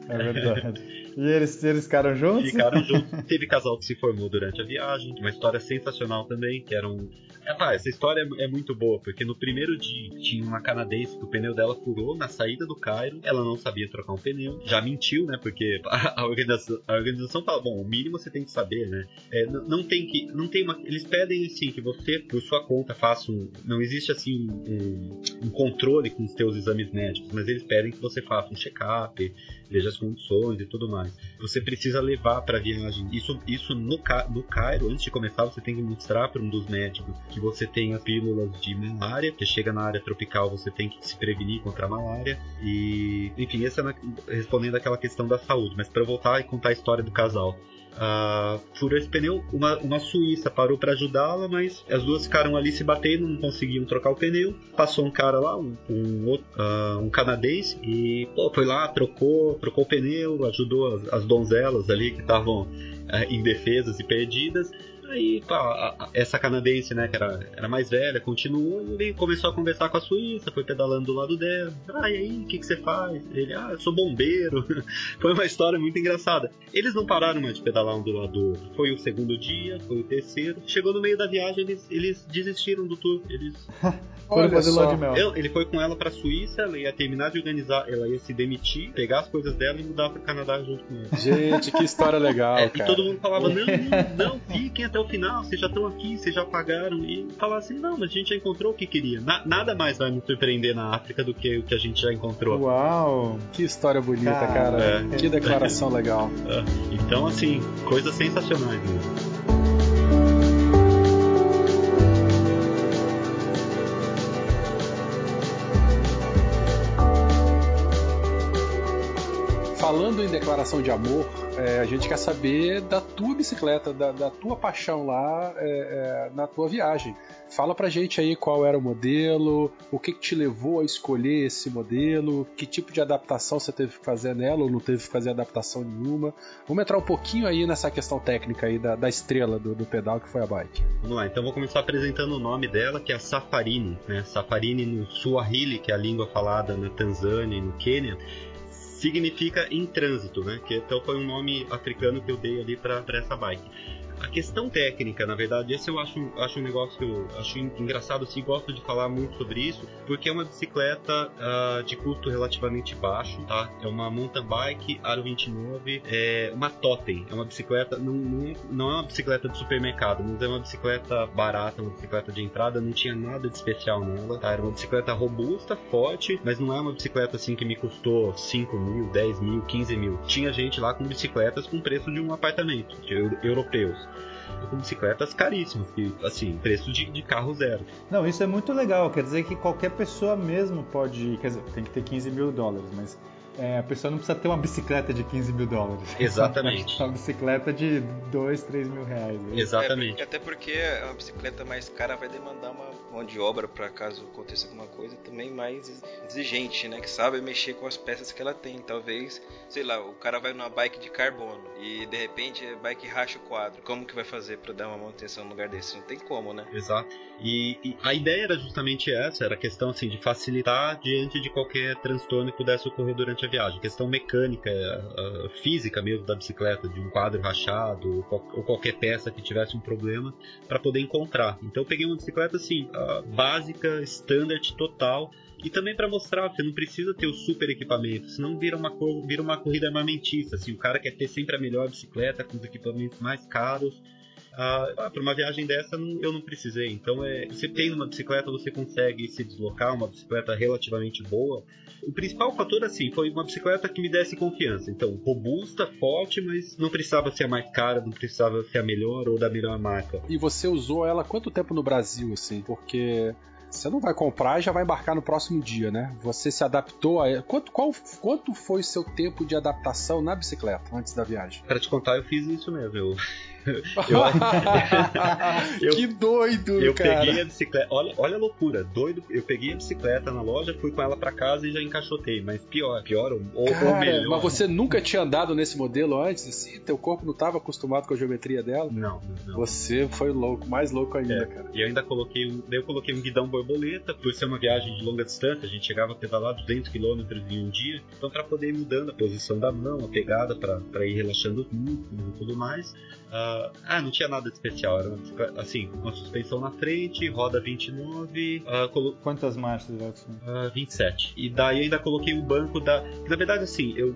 É verdade. E eles, eles ficaram juntos? Ficaram juntos. Teve casal que se formou durante a viagem. Uma história sensacional também, que era um. É, essa história é, é, muito boa, porque no primeiro dia tinha uma canadense que o pneu dela furou na saída do Cairo. Ela não sabia trocar um pneu. Já mentiu, né? Porque a, a organização, a organização fala: bom, o mínimo você tem que saber, né? É, não, não, tem que. Não tem uma. Eles pedem assim que você, por sua conta, faça um. Não existe assim um, um controle com os teus exames médicos, mas eles pedem que você faça um check-up, veja as condições e tudo mais. Você precisa levar para a viagem. Isso, isso no, no Cairo, antes de começar, você tem que mostrar para um dos médicos que você tem as pílulas de malária, que chega na área tropical, você tem que se prevenir contra a malária. E, enfim, essa é respondendo aquela questão da saúde. Mas para voltar e contar a história do casal uh, furou pneu. Uma, uma suíça parou para ajudá-la, mas as duas ficaram ali se batendo, não conseguiam trocar o pneu. Passou um cara lá, um, um, uh, um canadense, e pô, foi lá, trocou, trocou o pneu, ajudou as, as donzelas ali que estavam uh, indefesas e perdidas. Aí, pá, essa canadense, né, que era, era mais velha, continuou e ele começou a conversar com a Suíça, foi pedalando do lado dela. Ah, e aí, o que, que você faz? Ele, ah, eu sou bombeiro. foi uma história muito engraçada. Eles não pararam mais de pedalar um do lado do outro. Foi o segundo dia, foi o terceiro. Chegou no meio da viagem, eles, eles desistiram do tour. Eles. Olha fazer só. de mel. ele foi com ela pra Suíça, ela ia terminar de organizar, ela ia se demitir, pegar as coisas dela e mudar pro Canadá junto com ela. Gente, que história legal. É, e todo mundo falava: não, não, não, fiquem até o final, vocês já estão aqui, vocês já pagaram. E falar assim, não, mas a gente já encontrou o que queria. Na, nada mais vai nos surpreender na África do que o que a gente já encontrou. Uau! Que história bonita, cara. cara. É. Que declaração legal. É. Então, assim, coisas sensacionais mesmo. falando em declaração de amor, é, a gente quer saber da tua bicicleta, da, da tua paixão lá é, é, na tua viagem. Fala pra gente aí qual era o modelo, o que, que, te levou a escolher esse modelo, que tipo de adaptação você teve que fazer nela ou não teve que fazer adaptação nenhuma. Vamos entrar um pouquinho aí nessa questão técnica aí da, da estrela do, do, pedal que foi a bike. Vamos lá, então vou começar apresentando o nome dela, que é a Safarini, né? Safarini no Swahili, que é a língua falada na Tanzânia e no Quênia significa em trânsito, né? Que então foi um nome africano que eu dei ali para essa bike. A questão técnica, na verdade, esse eu acho, acho um negócio que eu acho engraçado, assim, gosto de falar muito sobre isso, porque é uma bicicleta uh, de custo relativamente baixo, tá? É uma mountain bike Aro 29, é uma totem, é uma bicicleta, não, não, não é uma bicicleta de supermercado, mas é uma bicicleta barata, uma bicicleta de entrada, não tinha nada de especial nela, tá? Era uma bicicleta robusta, forte, mas não é uma bicicleta assim que me custou 5 mil, 10 mil, 15 mil. Tinha gente lá com bicicletas com preço de um apartamento, de europeus com bicicletas caríssimas, que, assim, preço de, de carro zero. Não, isso é muito legal, quer dizer que qualquer pessoa mesmo pode, quer dizer, tem que ter 15 mil dólares, mas É, a pessoa não precisa ter uma bicicleta de 15 mil dólares. Exatamente. uma bicicleta de 2, 3 mil reais. Exatamente. É, até porque a bicicleta mais cara vai demandar uma mão de obra para caso aconteça alguma coisa também mais exigente, né? Que sabe mexer com as peças que ela tem. Talvez, sei lá, o cara vai numa bike de carbono e de repente a bike racha o quadro. Como que vai fazer para dar uma manutenção no lugar desse? Não tem como, né? Exato. E, e, a ideia era justamente essa, era a questão assim de facilitar diante de qualquer transtorno que pudesse ocorrer durante a viagem. Questão mecânica, física mesmo da bicicleta, de um quadro rachado ou, qualquer peça que tivesse um problema, para poder encontrar. Então eu peguei uma bicicleta assim, básica, standard, total. E também para mostrar, você não precisa ter o super equipamento, senão vira uma, vira uma corrida armamentista. Assim, o cara quer ter sempre a melhor bicicleta com os equipamentos mais caros ah, para uma viagem dessa eu não precisei. Então, é, você tem uma bicicleta, você consegue se deslocar, uma bicicleta relativamente boa. O principal fator, assim, foi uma bicicleta que me desse confiança. Então, robusta, forte, mas não precisava ser a mais cara, não precisava ser a melhor ou da melhor marca. E você usou ela quanto tempo no Brasil, assim? Porque você não vai comprar e já vai embarcar no próximo dia, né? Você se adaptou a. Quanto, qual, quanto foi o seu tempo de adaptação na bicicleta antes da viagem? Para te contar, eu fiz isso mesmo. Eu, eu, que doido, eu cara. peguei a bicicleta. Olha, olha a loucura, doido. Eu peguei a bicicleta na loja, fui com ela para casa e já encaixotei. Mas pior, pior ou, cara, ou melhor. Mas você nunca tinha andado nesse modelo antes, assim? Teu corpo não estava acostumado com a geometria dela? Não, não. Você foi louco, mais louco ainda, é, cara. E eu ainda coloquei um, eu coloquei um guidão borboleta, por ser uma viagem de longa distância, a gente chegava a pedalar 200 km em um dia, então para poder ir mudando a posição da mão, a pegada para ir relaxando músculos e tudo mais. Uh, ah, não tinha nada de especial. Era uma, assim, uma suspensão na frente, roda 29. Uh, colo... Quantas marchas, Edson? Uh, 27. E daí ainda coloquei um banco da. Na verdade, assim, eu,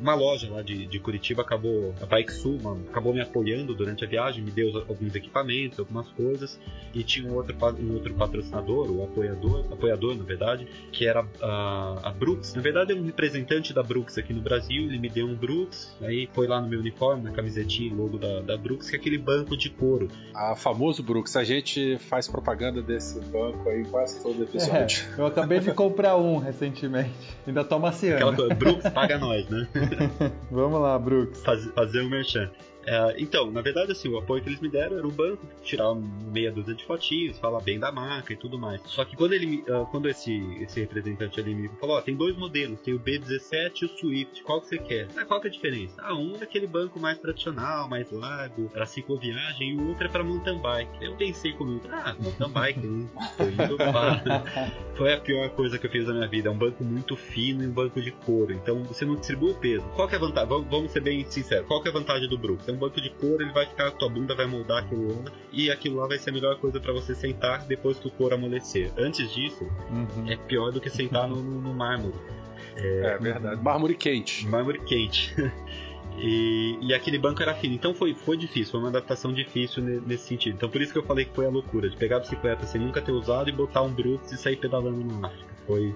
uma loja lá de, de Curitiba acabou. A Bike Sul, mano, acabou me apoiando durante a viagem, me deu alguns equipamentos, algumas coisas. E tinha um outro, um outro patrocinador, o apoiador, apoiador, na verdade, que era a, a Brooks. Na verdade, é um representante da Brooks aqui no Brasil. Ele me deu um Brooks, aí foi lá no meu uniforme, na camisetinha, logo da, da Brooks, que é aquele banco de couro. A famoso Brooks, a gente faz propaganda desse banco aí quase todo episódio. É, eu acabei de comprar um recentemente, ainda tô maciando. Aquela coisa, Brooks paga nós, né? Vamos lá, Brooks. Faz, fazer um merchan. É, então, na verdade, assim, o apoio que eles me deram era o banco, tirar meia dúzia de fotinhos, falar bem da marca e tudo mais. Só que quando ele, uh, quando esse, esse representante ali me falou, ó, tem dois modelos, tem o B17 e o Swift, qual que você quer? Ah, qual que é a diferença? Ah, um é aquele banco mais tradicional, mais largo, para cicloviagem, e o outro é para mountain bike. Eu pensei comigo, ah, mountain bike, né? Foi a pior coisa que eu fiz na minha vida, é um banco muito fino e um banco de couro, então você não distribui o peso. Qual que é a vantagem? Vamos ser bem sinceros, qual que é a vantagem do Brooks? É um banco de couro, ele vai ficar, tua bunda vai moldar aquilo lá, e aquilo lá vai ser a melhor coisa para você sentar depois que o couro amolecer. Antes disso, uhum. é pior do que sentar no, no, no mármore. É, é, verdade. Mármore quente. Mármore quente. E, e, aquele banco era fino. Então foi, foi difícil, foi uma adaptação difícil nesse sentido. Então por isso que eu falei que foi a loucura de pegar a bicicleta sem nunca ter usado e botar um Brooks e sair pedalando na África. Foi,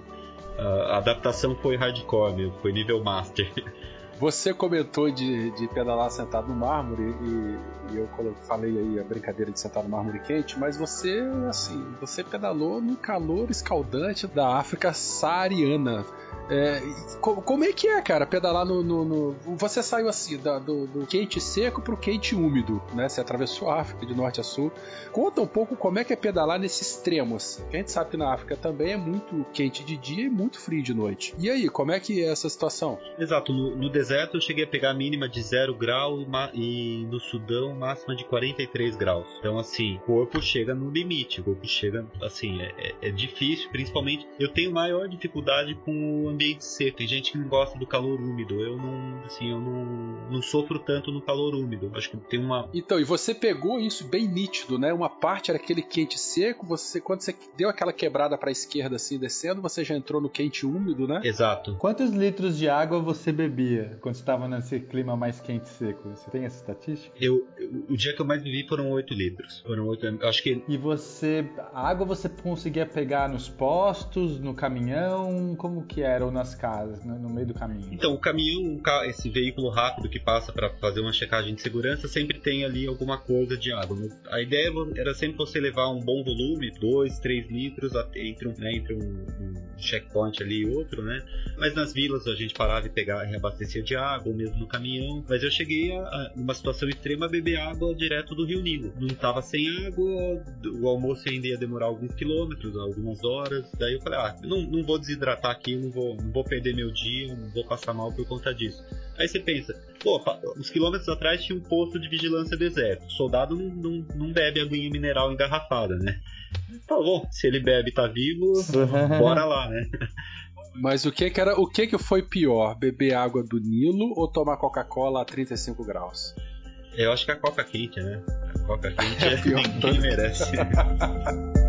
a adaptação foi hardcore mesmo, foi nível master. Você comentou de, de pedalar sentado no mármore e, e, eu falei aí a brincadeira de sentar no mármore quente, mas você, assim, você pedalou no calor escaldante da África saariana. É, como é que é, cara, pedalar no. no, no... Você saiu assim, da, do, do, quente seco pro quente úmido, né? Você atravessou a África de norte a sul. Conta um pouco como é que é pedalar nesse extremo, assim. A gente sabe que na África também é muito quente de dia e muito frio de noite. E aí, como é que é essa situação? Exato, no, no deserto eu cheguei a pegar a mínima de 0 graus e no Sudão máxima de 43 graus. Então, assim, o corpo chega no limite, o corpo chega, assim, é, é, é difícil, principalmente. Eu tenho maior dificuldade com o ambiente seco. Tem gente que não gosta do calor úmido. Eu não, assim, eu não, não sofro tanto no calor úmido. Acho que tem uma. Então, e você pegou isso bem nítido, né? Uma parte era aquele quente seco, você quando você deu aquela quebrada para a esquerda assim, descendo, você já entrou no quente úmido, né? Exato. Quantos litros de água você bebia quando estava nesse clima mais quente seco? Você tem essa estatística? Eu, o dia que eu mais bebi foram 8 litros. Foram 8, acho que E você a água você conseguia pegar nos postos, no caminhão, como que era? Parou nas casas, no, no meio do caminho? Então, o caminhão, esse veículo rápido que passa para fazer uma checagem de segurança, sempre tem ali alguma coisa de água. A ideia era sempre você levar um bom volume, 2, 3 litros, entre, um, né, entre um, um, checkpoint ali e outro, né? Mas nas vilas a gente parava e pegava, reabastecia de água, ou mesmo no caminhão. Mas eu cheguei a, a numa situação extrema a beber água direto do Rio Nilo. Não estava sem água, o almoço ainda ia demorar alguns quilômetros, algumas horas. Daí eu falei, ah, não, não vou desidratar aqui, não vou, não vou perder meu dia, não vou passar mal por conta disso. Aí você pensa, pô, uns quilômetros atrás tinha um posto de vigilância do exército. O soldado não, não, não bebe aguinha mineral engarrafada, né? Tá bom, se ele bebe e tá vivo, bora lá, né? Mas o que que era, o que que foi pior, beber água do Nilo ou tomar Coca-Cola a 35 graus? Eu acho que a Coca quente, né? A Coca quente é, pior ninguém merece.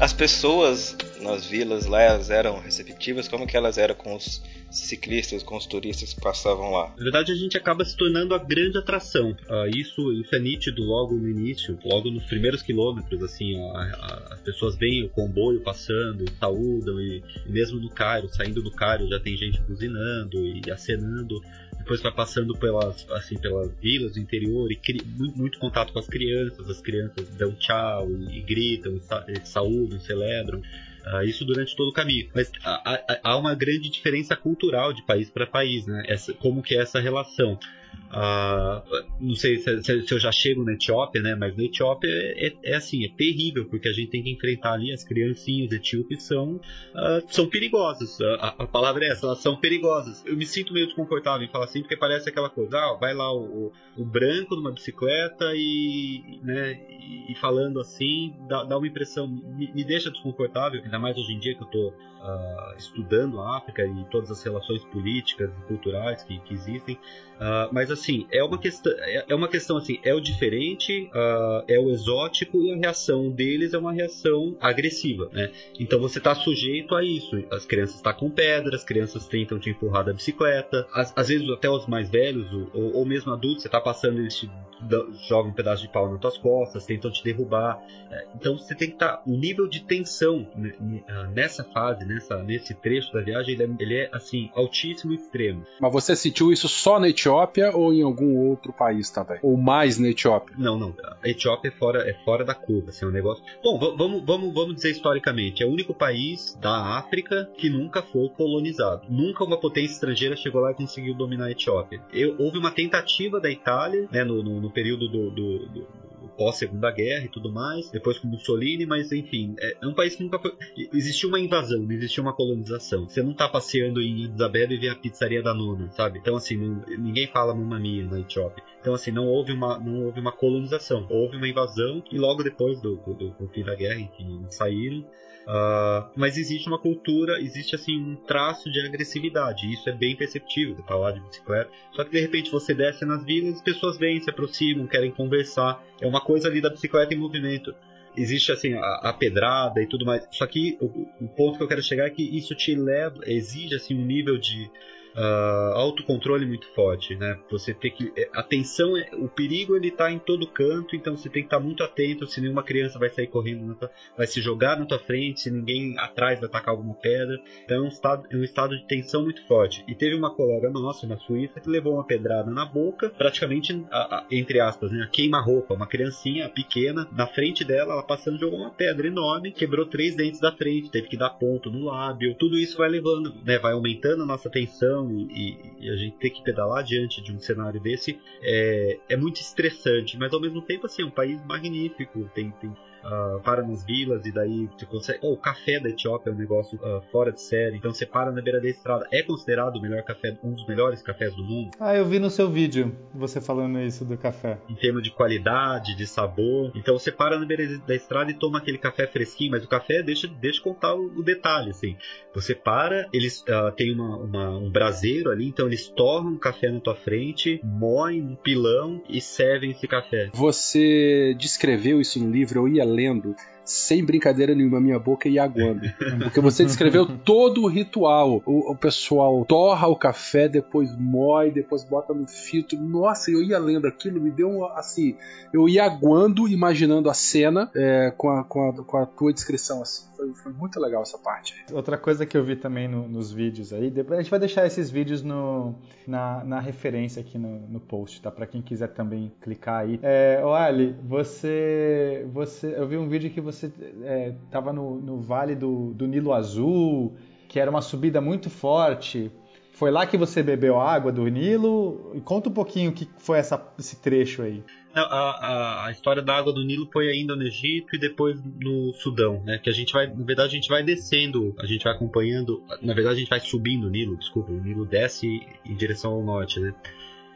As pessoas nas vilas lá, elas eram receptivas? Como que elas eram com os ciclistas, com os turistas que passavam lá? Na verdade, a gente acaba se tornando a grande atração. Uh, isso, isso é nítido logo no início, logo nos primeiros quilômetros, assim, a, a, as pessoas veem o comboio passando, saúdam, e, e mesmo no Cairo, saindo do Cairo, já tem gente buzinando e acenando depois vai passando pelas, assim, pelas vilas do interior e muito, muito, contato com as crianças, as crianças dão tchau e, e gritam, e saúdam, celebram. Uh, isso durante todo o caminho. Mas há, há uma grande diferença cultural de país para país, né? Essa, como que é essa relação. Uh, não sei se, se, eu já chego na Etiópia, né? Mas na Etiópia é, é, é, assim, é terrível, porque a gente tem que enfrentar ali as criancinhas etíopes são, uh, são perigosas. A, a, palavra é essa, elas são perigosas. Eu me sinto meio desconfortável em falar assim, porque parece aquela coisa, ah, vai lá o, o, o branco numa bicicleta e, né, e, falando assim, dá, dá uma impressão, me, me, deixa desconfortável, ainda mais hoje em dia que eu estou uh, estudando a África e todas as relações políticas e culturais que, que existem. Uh, mas assim, é uma questão, é, é uma questão assim, é o diferente, uh, é o exótico e a reação deles é uma reação agressiva, né? Então você está sujeito a isso. As crianças estão tá com pedras, as crianças tentam te empurrar da bicicleta, às, às vezes até os mais velhos ou, ou mesmo adultos, você está passando eles te jogam um pedaço de pau nas tuas costas, tentam te derrubar. É, então você tem que estar, tá, o nível de tensão nessa fase, nessa nesse trecho da viagem, ele é, ele é assim altíssimo, extremo. Mas você sentiu isso só na Etiópia? Ou em algum outro país também? Ou mais na Etiópia? Não, não. A Etiópia é fora, é fora da curva, assim, é um negócio. Bom, vamos, vamos, vamos dizer historicamente, é o único país da África que nunca foi colonizado. Nunca uma potência estrangeira chegou lá e conseguiu dominar a Etiópia. Eu, houve uma tentativa da Itália, né, no, no, no período do, do, do pós-segunda guerra e tudo mais, depois com Mussolini, mas enfim, é, é um país que nunca foi. Existiu uma invasão, não existiu uma colonização. Você não tá passeando em Isabela e vê a pizzaria da nona, sabe? Então, assim, não, ninguém fala Mamma Mia na Etiópia. Então, assim, não houve uma, não houve uma colonização. Houve uma invasão e logo depois do, do, do fim da guerra, enfim, saíram. Uh, mas existe uma cultura, existe assim um traço de agressividade. Isso é bem perceptível. Você tá lá de bicicleta. Só que de repente você desce nas vilas, as pessoas vêm, se aproximam, querem conversar. É uma coisa ali da bicicleta em movimento. Existe assim a, a pedrada e tudo mais. Só que o, o, ponto que eu quero chegar é que isso te leva, exige assim um nível de uh, autocontrole muito forte, né? Você tem que é, atenção, é, o perigo ele está em todo canto, então você tem que estar tá muito atento. Se nenhuma criança vai sair correndo, tua, vai se jogar na tua frente, se ninguém atrás vai atacar alguma pedra. Então é um estado, é um estado de tensão muito forte. E teve uma colega nossa na Suíça que levou uma pedrada na boca, praticamente a, a, entre aspas, né? Queima-roupa, uma criancinha pequena na frente dela, ela passando jogou uma pedra enorme, quebrou três dentes da frente, teve que dar ponto no lábio. Tudo isso vai levando, né? Vai aumentando a nossa tensão e, e, a gente ter que pedalar diante de um cenário desse é, é muito estressante, mas ao mesmo tempo assim, é um país magnífico, tem, tem uh, para nas vilas e daí você consegue. Oh, o café da Etiópia é um negócio uh, fora de série, então você para na beira da estrada. É considerado o melhor café, um dos melhores cafés do mundo. Ah, eu vi no seu vídeo você falando isso do café. Em termos de qualidade, de sabor. Então você para na beira da estrada e toma aquele café fresquinho, mas o café deixa, deixa contar o, o detalhe, assim. Você para, eles uh, têm uma, uma, um braseiro ali, então eles torram um café na tua frente, moem um pilão e servem esse café. Você descreveu isso no livro, eu ia lendo sem brincadeira nenhuma, minha boca ia aguando. Porque você descreveu todo o ritual. O, o pessoal torra o café, depois moe, depois bota no filtro. Nossa, eu ia lendo aquilo, me deu um, assim. Eu ia aguando, imaginando a cena é, com, a, com, a, com a tua descrição, assim. Foi, foi, muito legal essa parte. Outra coisa que eu vi também no, nos vídeos aí, depois a gente vai deixar esses vídeos no, na, na referência aqui no, no post, tá? Para quem quiser também clicar aí. É, Ali, você, você, eu vi um vídeo que você é, tava no, no vale do, do Nilo Azul, que era uma subida muito forte. Foi lá que você bebeu água do Nilo? Conta um pouquinho o que foi essa, esse trecho aí. A, a, a, história da água do Nilo foi ainda no Egito e depois no Sudão, né? Que a gente vai, na verdade, a gente vai descendo, a gente vai acompanhando, na verdade, a gente vai subindo o Nilo, desculpa, o Nilo desce em direção ao norte, né?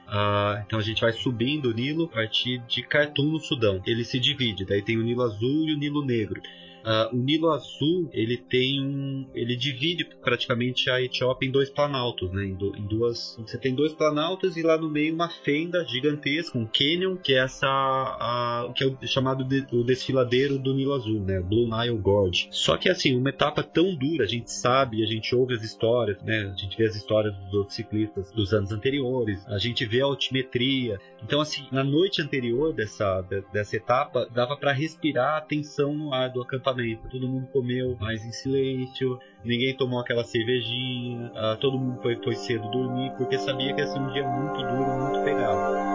Uh, então a gente vai subindo o Nilo a partir de Khartoum, no Sudão. Ele se divide, daí tem o Nilo Azul e o Nilo Negro. Uh, o Nilo Azul ele tem um, ele divide praticamente a Etiópia em dois planaltos, né? Em, do, em, duas, você tem dois planaltos e lá no meio uma fenda gigantesca, um canyon, que é essa, que é o chamado de, o desfiladeiro do Nilo Azul, né? Blue Nile Gorge. Só que assim, uma etapa tão dura, a gente sabe, a gente ouve as histórias, né? A gente vê as histórias dos outros ciclistas dos anos anteriores, a gente vê a altimetria. Então assim, na noite anterior dessa dessa etapa dava para respirar a tensão no ar do acampamento Todo mundo comeu mais em silêncio, ninguém tomou aquela cervejinha, uh, todo mundo foi, foi cedo dormir, porque sabia que ia ser um dia muito duro, muito pegado.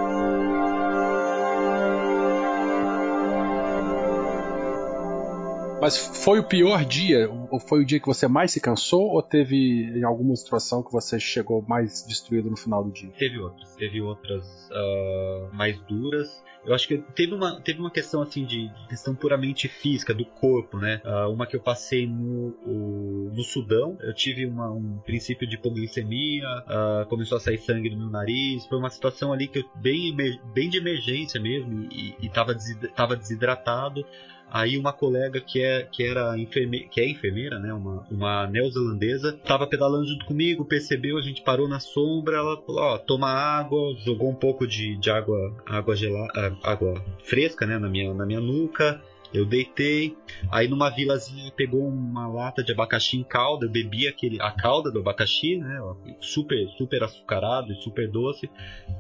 Mas foi o pior dia? Ou foi o dia que você mais se cansou? Ou teve alguma situação que você chegou mais destruído no final do dia? Teve outras. Teve outras uh, mais duras. Eu acho que teve uma, teve uma questão assim de questão puramente física do corpo, né? Uh, uma que eu passei no, o, no Sudão, eu tive uma, um princípio de hipoglicemia, uh, começou a sair sangue do meu nariz, foi uma situação ali que eu bem, bem de emergência mesmo e estava tava desidratado. Aí uma colega que é que era enferme, que é enfermeira, né, uma, uma neozelandesa, estava pedalando junto comigo, percebeu, a gente parou na sombra, ela falou, ó, toma água, jogou um pouco de, de água água gelada, água fresca, né, na minha na minha nuca. Eu deitei, aí numa vilazinha pegou uma lata de abacaxi em calda, eu bebi aquele, a calda do abacaxi, né? Super, super açucarado e super doce,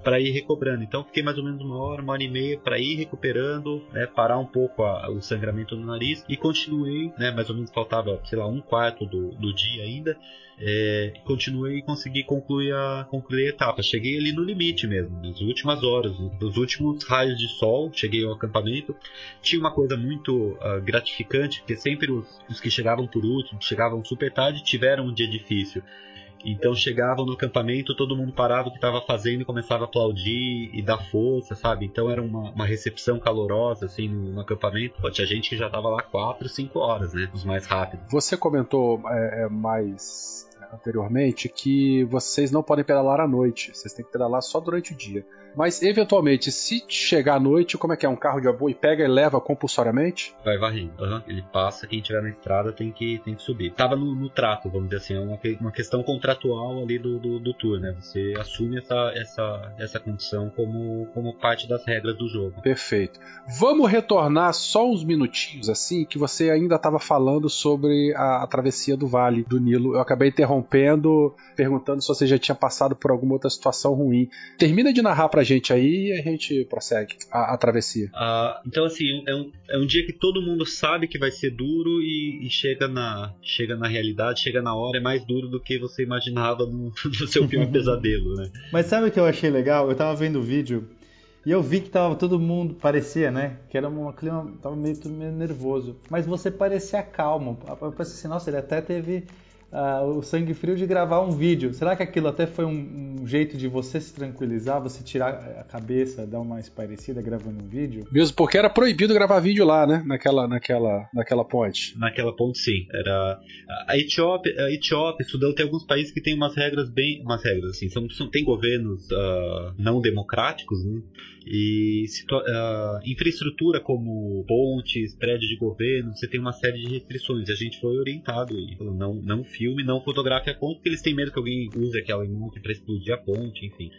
para ir recobrando. Então fiquei mais ou menos uma hora, uma hora e meia para ir recuperando, né? Parar um pouco a, o sangramento no nariz e continuei, né? Mais ou menos faltava, sei lá, um quarto do, do dia ainda é, continuei e consegui concluir a, concluir a etapa. Cheguei ali no limite mesmo, nas últimas horas, nos últimos raios de sol, cheguei ao acampamento. Tinha uma coisa muito uh, gratificante, porque sempre os, os que chegavam por último, chegavam super tarde, tiveram um dia difícil. Então chegavam no acampamento, todo mundo parava o que estava fazendo e começava a aplaudir e dar força, sabe? Então era uma, uma recepção calorosa, assim, no, no acampamento. Pô, tinha gente que já estava lá 4, 5 horas, né? Os mais rápidos. Você comentou é, é mais anteriormente que vocês não podem pedalar à noite, vocês têm que pedalar só durante o dia. Mas, eventualmente, se chegar à noite, como é que é? Um carro de apoio e pega e leva compulsoriamente? Vai varrendo. Uhum. Ele passa, quem estiver na estrada tem que, tem que subir. Tava no, no trato, vamos dizer assim, é uma, uma questão contratual ali do, do, do, tour, né? Você assume essa, essa, essa condição como, como parte das regras do jogo. Perfeito. Vamos retornar só uns minutinhos, assim, que você ainda estava falando sobre a, a travessia do Vale do Nilo. Eu acabei interrompendo, perguntando se você já tinha passado por alguma outra situação ruim. Termina de narrar pra pra gente aí e a gente prossegue a, a travessia. Ah, então, assim, é um, é um dia que todo mundo sabe que vai ser duro e, e, chega, na, chega na realidade, chega na hora, é mais duro do que você imaginava no, no seu pior pesadelo, né? Mas sabe o que eu achei legal? Eu tava vendo o vídeo e eu vi que tava todo mundo, parecia, né? Que era uma clima, tava meio, meio nervoso. Mas você parecia calmo. Eu pensei assim, nossa, ele até teve uh, o sangue frio de gravar um vídeo. Será que aquilo até foi um, um, jeito de você se tranquilizar, você tirar a cabeça, dar uma espairecida gravando um vídeo? Mesmo porque era proibido gravar vídeo lá, né? Naquela, naquela, naquela ponte. Naquela ponte, sim. Era a Etiópia, a Etiópia, Sudão tem alguns países que têm umas regras bem, umas regras assim. São, são tem governos uh, não democráticos, né? E uh, infraestrutura como pontes, prédios de governo, você tem uma série de restrições. A gente foi orientado e falou, não, não filme, não fotografe a ponte, porque eles têm medo que alguém use aquela imagem para explodir a ponte, enfim.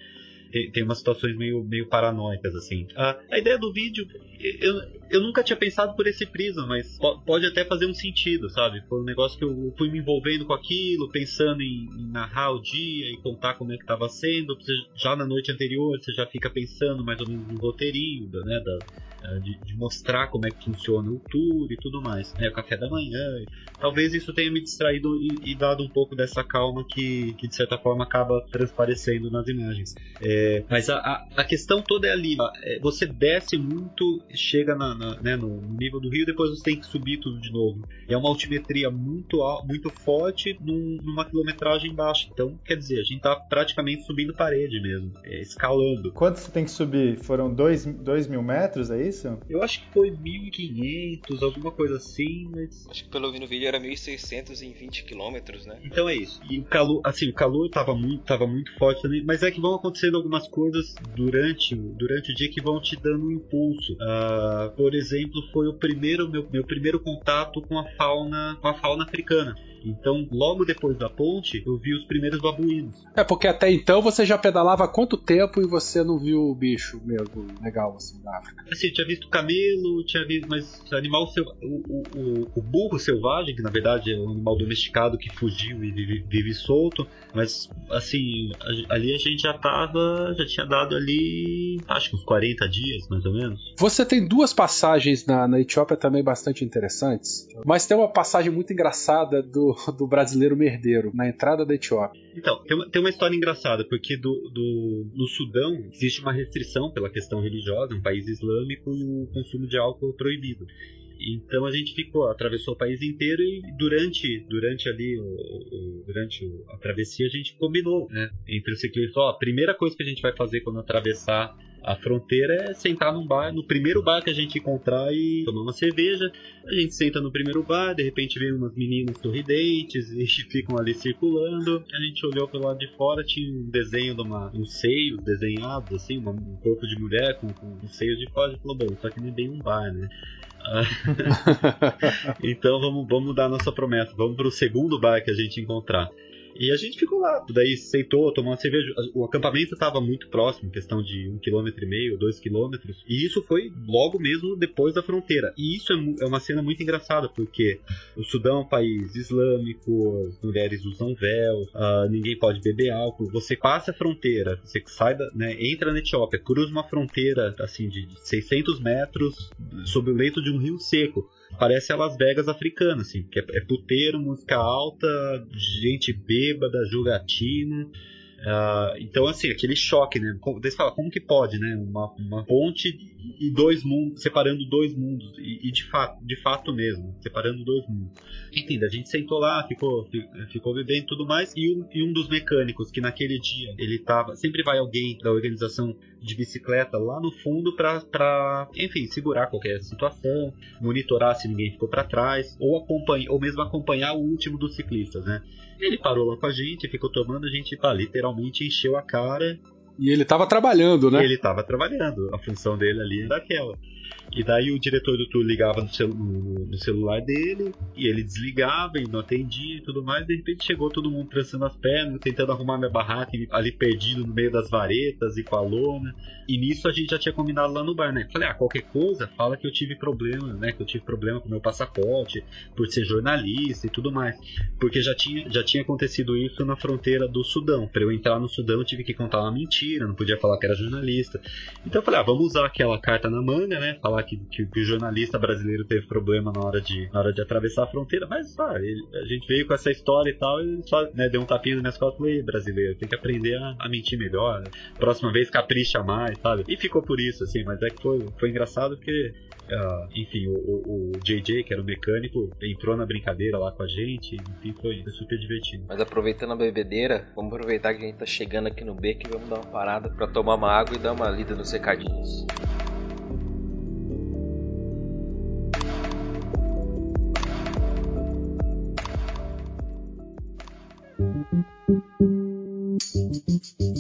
tem, tem umas situações meio, meio paranoicas, assim. A, a ideia do vídeo, eu, eu nunca tinha pensado por esse prisma, mas pode até fazer um sentido, sabe? Foi um negócio que eu fui me envolvendo com aquilo, pensando em, em narrar o dia e contar como é que estava sendo. já na noite anterior, você já fica pensando mais ou menos no roteirinho, né? Da, é, de, de, mostrar como é que funciona o tour e tudo mais, né, o café da manhã. Talvez isso tenha me distraído e, e dado um pouco dessa calma que, que, de certa forma acaba transparecendo nas imagens. É, mas a, a, a, questão toda é ali, é, você desce muito, chega na, na, né, no nível do rio, depois você tem que subir tudo de novo. É uma altimetria muito, muito forte num, numa quilometragem baixa. Então, quer dizer, a gente está praticamente subindo parede mesmo, é, escalando. Quanto você tem que subir? Foram 2 mil metros, é isso? Eu acho que foi 1500, alguma coisa assim, mas. Acho que pelo ouvindo o vídeo era 1600 em 20 quilômetros, né? Então é isso. E o calor, assim, o calor tava muito, tava muito forte também, mas é que vão acontecendo algumas coisas durante, durante o dia que vão te dando um impulso. Uh, por exemplo, foi o primeiro meu, meu primeiro contato com a fauna, com a fauna africana. Então, logo depois da ponte, eu vi os primeiros babuínos. É, porque até então você já pedalava há quanto tempo e você não viu o bicho mesmo legal assim da África? Assim, tinha visto camelo, tinha visto, mas animal o, o, o, burro selvagem, que na verdade é um animal domesticado que fugiu e vive, vive solto, mas assim, ali a gente já tava, já tinha dado ali, acho que uns 40 dias, mais ou menos. Você tem duas passagens na, na Etiópia também bastante interessantes, mas tem uma passagem muito engraçada do do, brasileiro merdeiro, na entrada da Etiópia. Então, tem uma, tem uma história engraçada, porque do, do, no Sudão existe uma restrição pela questão religiosa, um país islâmico, e o consumo de álcool proibido. Então a gente ficou, atravessou o país inteiro e durante, durante ali, o, o, durante a travessia a gente combinou, né, entre os ciclistas, ó, a primeira coisa que a gente vai fazer quando atravessar a fronteira é sentar num bar, no primeiro bar que a gente encontrar e tomar uma cerveja. A gente senta no primeiro bar, de repente vem umas meninas sorridentes e ficam ali circulando. A gente olhou pelo lado de fora, tinha um desenho de uma, um seios desenhados, assim, uma, um corpo de mulher com, com um seios de fora. E falou, bom, só que não é bem um bar, né? então vamos, vamos dar nossa promessa, vamos para o segundo bar que a gente encontrar. E a gente ficou lá, daí sentou, tomou uma cerveja. O acampamento estava muito próximo, questão de um quilômetro e meio, dois quilômetros. E isso foi logo mesmo depois da fronteira. E isso é, é uma cena muito engraçada, porque o Sudão é um país islâmico, as mulheres usam véu, uh, ninguém pode beber álcool. Você passa a fronteira, você sai da, né, entra na Etiópia, cruza uma fronteira assim de 600 metros sob o leito de um rio seco parece a Las Vegas africana, assim, que é, é puteiro, música alta, gente bêbada, jogatina. Uh, então, assim, aquele choque, né? Você fala, como que pode, né? Uma, uma ponte e dois mundos, separando dois mundos. E, e, de, fato, de fato mesmo, separando dois mundos. Enfim, a gente sentou lá, ficou, ficou bebendo e tudo mais. E um, e um dos mecânicos que naquele dia ele tava. Sempre vai alguém da organização de bicicleta lá no fundo para, enfim, segurar qualquer situação, monitorar se ninguém ficou para trás, ou, ou mesmo acompanhar o último dos ciclistas, né? Ele parou lá com a gente, ficou tomando, a gente pá, literalmente encheu a cara. E ele estava trabalhando, né? Ele estava trabalhando, a função dele ali era aquela. E daí o diretor do tour ligava no, celu no, celular dele, e ele desligava e não atendia e tudo mais. De repente chegou todo mundo trançando as pernas, tentando arrumar minha barraca ali perdido no meio das varetas e com a lona. E nisso a gente já tinha combinado lá no bar, né? Falei, ah, qualquer coisa, fala que eu tive problema, né? Que eu tive problema com meu passaporte, por ser jornalista e tudo mais. Porque já tinha, já tinha acontecido isso na fronteira do Sudão. Para eu entrar no Sudão, eu tive que contar uma mentira, não podia falar que era jornalista. Então eu falei, ah, vamos usar aquela carta na manga, né? Falar que, que, que, o jornalista brasileiro teve problema na hora de, na hora de atravessar a fronteira, mas ele, a gente veio com essa história e tal, e só né, deu um tapinha nas minhas costas e brasileiro, tem que aprender a, a, mentir melhor, né? próxima vez capricha mais, sabe? E ficou por isso, assim, mas é que foi, foi engraçado porque Uh, enfim, o, o, o, JJ, que era o mecânico, entrou na brincadeira lá com a gente, foi, foi, super divertido. Mas aproveitando a bebedeira, vamos aproveitar que a gente tá chegando aqui no beco e vamos dar uma parada para tomar uma água e dar uma lida nos recadinhos. Thank you.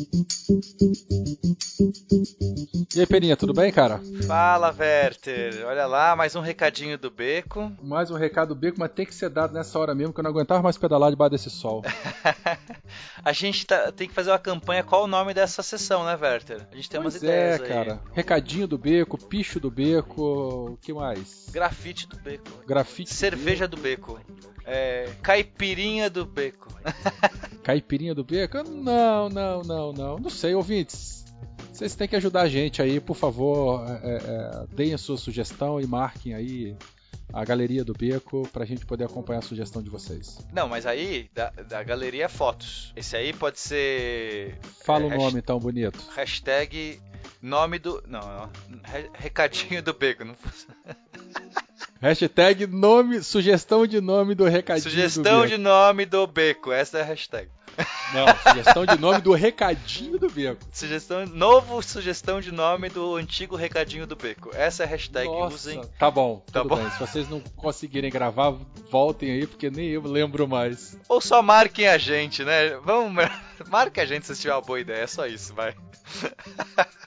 E aí, Peninha, tudo bem, cara? Fala, Werther. Olha lá, mais um recadinho do Beco. Mais um recado do Beco, mas tem que ser dado nessa hora mesmo, que eu não aguentava mais pedalar debaixo desse sol. a gente tá, tem que fazer uma campanha. Qual o nome dessa sessão, né, Werther? A gente tem pois umas ideias é, aí. cara. Recadinho do Beco, picho do Beco, o que mais? Grafite do Beco. Grafite. Cerveja do Beco. É, caipirinha do Beco. Caipirinha do Beco? Não, não, não, não. Não sei, ouvintes. Vocês têm que ajudar a gente aí, por favor. É, é, deem a sua sugestão e marquem aí a galeria do Beco pra gente poder acompanhar a sugestão de vocês. Não, mas aí da, da galeria é fotos. Esse aí pode ser. Fala é, o nome então bonito. Hashtag nome do. Não, não recadinho do Beco. Não... Hashtag nome, sugestão de nome do recadinho Sugestão do de nome do Beco, essa é a hashtag. Não, sugestão de nome do recadinho do Beco. Sugestão, novo sugestão de nome do antigo recadinho do Beco. Essa é a hashtag, Nossa, usem. Tá bom, tá bom. bem. Se vocês não conseguirem gravar, voltem aí, porque nem eu lembro mais. Ou só marquem a gente, né? Vamos, marque a gente se tiver uma boa ideia, é só isso, vai.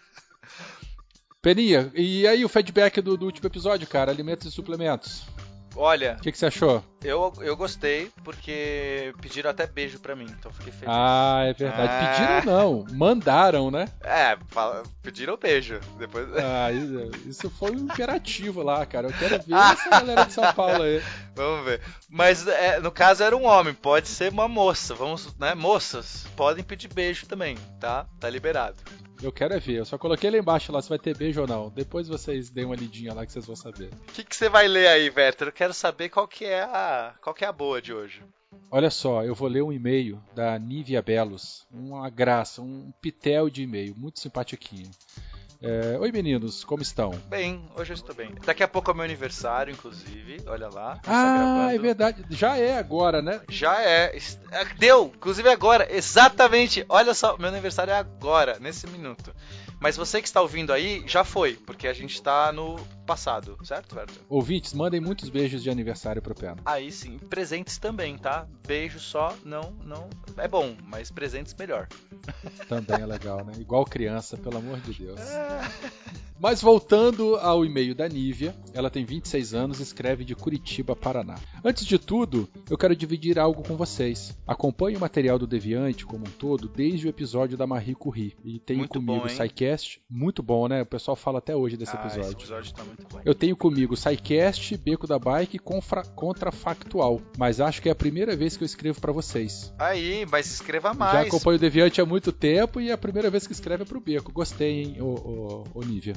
Peninha, e aí o feedback do, do último episódio, cara? Alimentos e suplementos. Olha, O que, que você achou? Eu, eu gostei porque pediram até beijo pra mim, então fiquei feliz. Ah, é verdade. Ah. Pediram não, mandaram, né? É, fala- pediram beijo. Depois. Ah, isso- isso foi um imperativo lá, cara. Eu quero ver essa galera de São Paulo aí. Vamos ver. Mas é, no caso era um homem, pode ser uma moça. Vamos, né? Moças podem pedir beijo também, tá? Tá liberado. Eu quero é ver. Eu só coloquei lá embaixo lá se vai ter beijo ou não. Depois vocês deem uma lidinha lá que vocês vão saber. O que, que você vai ler aí, Werther? Eu quero saber qual que é a qual que é a boa de hoje. Olha só, eu vou ler um e-mail da Nívia Belos. Uma graça, um pitel de e-mail, muito simpatiquinho. É, Oi meninos, como estão? Bem, hoje eu estou bem. Daqui a pouco é meu aniversário, inclusive. Olha lá. está Ah, é verdade. Já é agora, né? Já é. É, Deu! Inclusive agora, exatamente. Olha só, meu aniversário é agora, nesse minuto. Mas você que está ouvindo aí, já foi, porque a gente está no passado, certo, Werther? Ouvintes, mandem muitos beijos de aniversário pro Pena. Aí sim, presentes também, tá? Beijo só, não, não. É bom, mas presentes melhor. Também é legal, né? Igual criança, pelo amor de Deus. Mas voltando ao e-mail da Nívia, ela tem 26 anos e escreve de Curitiba, Paraná. Antes de tudo, eu quero dividir algo com vocês. Acompanho o material do Deviante como um todo desde o episódio da Marie Curie. E tenho Muito comigo bom? SciCast. Muito bom, né? O pessoal fala até hoje desse Ah, esse episódio. episódio tá muito bom. Eu tenho comigo SciCast, Beco da Bike Confra- Contrafactual. Mas acho que é a primeira vez que eu escrevo para vocês. Aí, mas escreva Já mais. acompanho o Deviante há muito tempo e é a primeira vez que escreve é pro Beco. Gostei, hein, ô, ô, ô Nívia.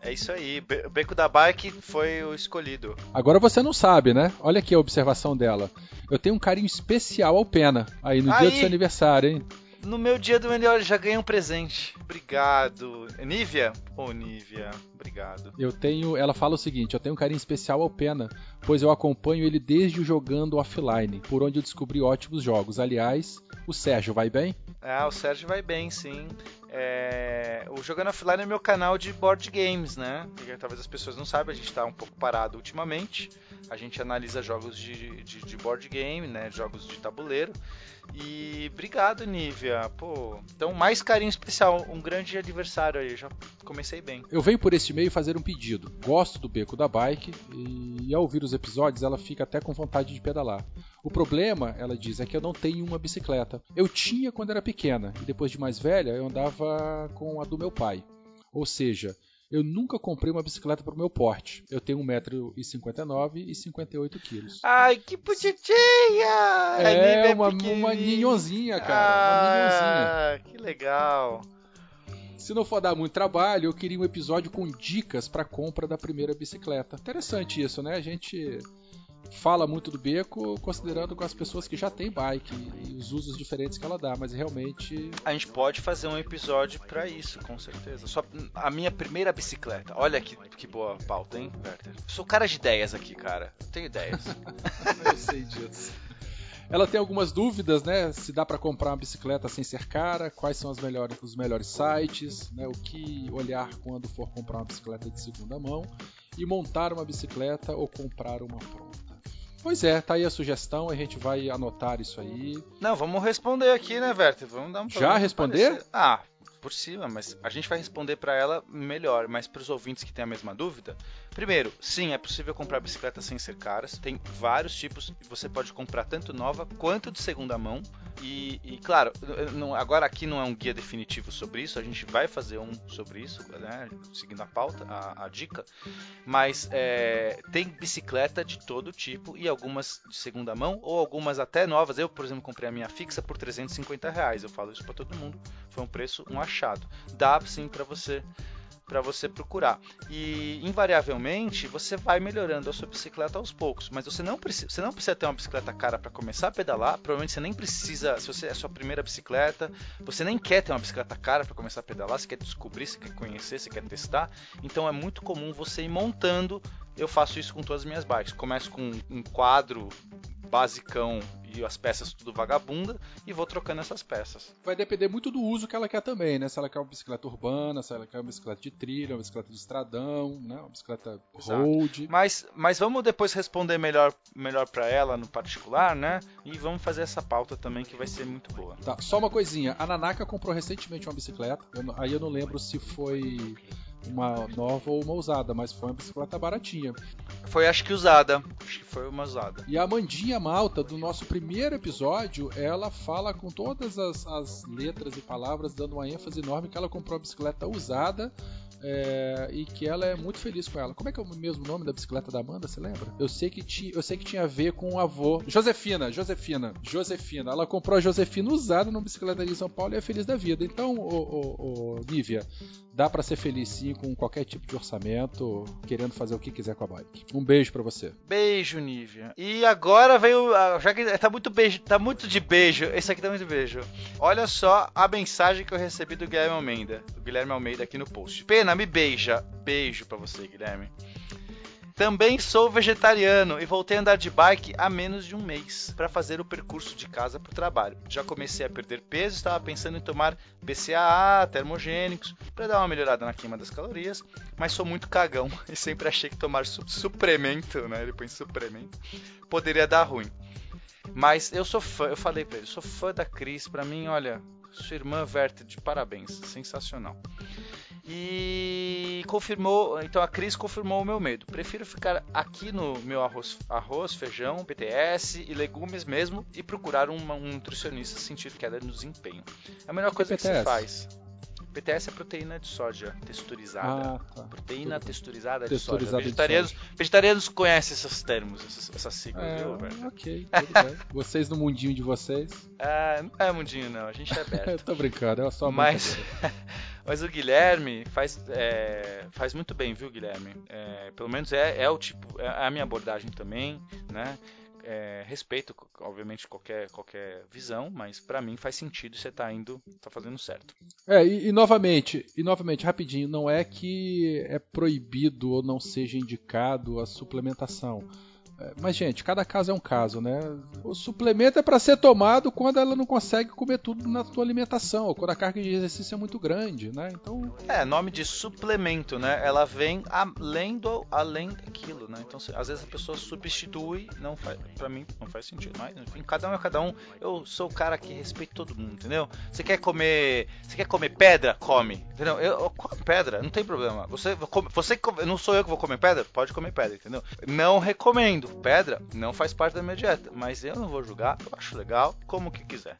É isso aí. O Beco da Bike foi o escolhido. Agora você não sabe, né? Olha aqui a observação dela. Eu tenho um carinho especial ao Pena, aí no dia Aí. do seu aniversário, hein? No meu dia do melhor, já ganhei um presente. Obrigado. Nívia? Ô, Nívia, obrigado. Eu tenho. Ela fala o seguinte: eu tenho um carinho especial ao Pena, pois eu acompanho ele desde o jogando offline, por onde eu descobri ótimos jogos. Aliás, o Sérgio vai bem? Ah, o Sérgio vai bem, sim. É, O Jogando Offline é meu canal de board games, né? Talvez as pessoas não saibam, a gente tá um pouco parado ultimamente. A gente analisa jogos de, de, de board game, né? Jogos de tabuleiro. E obrigado, Nívia. Pô, então mais carinho especial. Um grande aniversário aí. Já comecei bem. Eu venho por este e-mail fazer um pedido. Gosto do beco da bike e ao ouvir os episódios ela fica até com vontade de pedalar. O problema, ela diz, é que eu não tenho uma bicicleta. Eu tinha quando era pequena e depois de mais velha eu andava com a do meu pai. Ou seja, eu nunca comprei uma bicicleta para o meu porte. Eu tenho 1,59m e 58 quilos. Ai, que bonitinha! A Nívia É uma, uma ninhonzinha, cara. Uma ninhonzinha. Ah, que legal. Se não for dar muito trabalho, eu queria um episódio com dicas para compra da primeira bicicleta. Interessante isso, né? A gente fala muito do beco considerando com as pessoas que já têm bike e os usos diferentes que ela dá, mas realmente A gente pode fazer um episódio pra isso, com certeza. Só a minha primeira bicicleta. Olha que, que boa pauta, hein, Werther? Sou cara de ideias aqui, cara. Eu tenho ideias. eu sei disso. Ela tem algumas dúvidas, né? Se dá para comprar uma bicicleta sem ser cara, quais são melhores, os melhores sites, né? O que olhar quando for comprar uma bicicleta de segunda mão e montar uma bicicleta ou comprar uma pronta. Pois é, tá aí a sugestão, a gente vai anotar isso aí. Não, vamos responder aqui, né, Werther? Vamos dar um Já responder? parecer. Ah, por cima, mas a gente vai responder para ela melhor. Mas para os ouvintes que têm a mesma dúvida, primeiro, sim, é possível comprar bicicleta sem ser caras. Tem vários tipos. Você pode comprar tanto nova quanto de segunda mão. E, e claro, não, agora aqui não é um guia definitivo sobre isso. A gente vai fazer um sobre isso, né, seguindo a pauta, a, a dica. Mas é, tem bicicleta de todo tipo e algumas de segunda mão ou algumas até novas. Eu, por exemplo, comprei a minha fixa por 350 reais. Eu falo isso para todo mundo. Foi um preço, um achado. Dá sim para você para você procurar. E invariavelmente você vai melhorando a sua bicicleta aos poucos, mas você não precisa, você não precisa ter uma bicicleta cara para começar a pedalar. Provavelmente você nem precisa, se você é a sua primeira bicicleta, você nem quer ter uma bicicleta cara para começar a pedalar, você quer descobrir, você quer conhecer, você quer testar. Então é muito comum você ir montando. Eu faço isso com todas as minhas bikes. Começo com um quadro basicão e as peças tudo vagabunda e vou trocando essas peças. Vai depender muito do uso que ela quer também, né? Se ela quer uma bicicleta urbana, se ela quer uma bicicleta de trilha, uma bicicleta de estradão, né? Uma bicicleta road. Mas, mas vamos depois responder melhor, melhor para ela no particular, né? E vamos fazer essa pauta também que vai ser muito boa. Tá, só uma coisinha. A Nanaka comprou recentemente uma bicicleta. Eu, aí eu não lembro se foi uma nova ou uma usada, mas foi uma bicicleta baratinha. Foi acho que usada. Acho que foi uma usada. E a Amandinha Malta, do nosso primeiro episódio, ela fala com todas as, as letras e palavras, dando uma ênfase enorme que ela comprou a bicicleta usada é, e que ela é muito feliz com ela. Como é que é o mesmo nome da bicicleta da Amanda, você lembra? Eu sei que, ti, eu sei que tinha a ver com o avô. Josefina, Josefina, Josefina. Ela comprou a Josefina usada numa bicicleta de São Paulo e é feliz da vida. Então, ô, ô, ô Nívia, dá para ser feliz sim com qualquer tipo de orçamento, querendo fazer o que quiser com a bike. Um beijo para você. Beijo, Nívia. E agora veio, já que tá muito beijo, tá muito de beijo. Esse aqui tá muito beijo. Olha só a mensagem que eu recebi do Guilherme Almeida, do Guilherme Almeida aqui no post. Pena, me beija. Beijo para você, Guilherme. Também sou vegetariano e voltei a andar de bike há menos de um mês para fazer o percurso de casa para o trabalho. Já comecei a perder peso, estava pensando em tomar BCAA, termogênicos, para dar uma melhorada na queima das calorias, mas sou muito cagão e sempre achei que tomar su suplemento, né? Ele põe suplemento, poderia dar ruim. Mas eu sou fã, eu falei para ele, sou fã da Cris, para mim, olha, sua irmã Verte, de parabéns, sensacional. E confirmou, então a Cris confirmou o meu medo. Prefiro ficar aqui no meu arroz, arroz feijão, PTS e legumes mesmo e procurar um, um nutricionista sentir queda no desempenho. É a melhor coisa que, você faz. PTS é proteína de soja texturizada. Ah, tá. Proteína texturizada, texturizada de soja. Vegetarianos, de soja. vegetarianos conhecem esses termos, essas, essas siglas, é, viu, velho? Ok, tudo bem. Vocês no mundinho de vocês. É, não é mundinho, não. A gente é aberto. Eu tô brincando, é só Mas. Mas o Guilherme faz, é, faz muito bem, viu, Guilherme? É, pelo menos é, é o tipo, é a minha abordagem também, né? É, respeito, obviamente, qualquer, qualquer visão, mas para mim faz sentido você tá indo, tá fazendo certo. É, e, e, novamente, e novamente, rapidinho, não é que é proibido ou não seja indicado a suplementação. É, mas, gente, cada caso é um caso, né? O suplemento é para ser tomado quando ela não consegue comer tudo na sua alimentação, ou quando a carga de exercício é muito grande, né? Então. É, nome de suplemento, né? Ela vem além do além daquilo, né? Então, às vezes a pessoa substitui, não faz, para mim não faz sentido, mas enfim, cada um é cada um. Eu sou o cara que respeita todo mundo, entendeu? Você quer comer, você quer comer pedra, come, entendeu? Eu, eu como pedra, não tem problema. Você, você, não sou eu que vou comer pedra, pode comer pedra, entendeu? Não recomendo pedra não faz parte da minha dieta, mas eu não vou julgar, eu acho legal, como que quiser.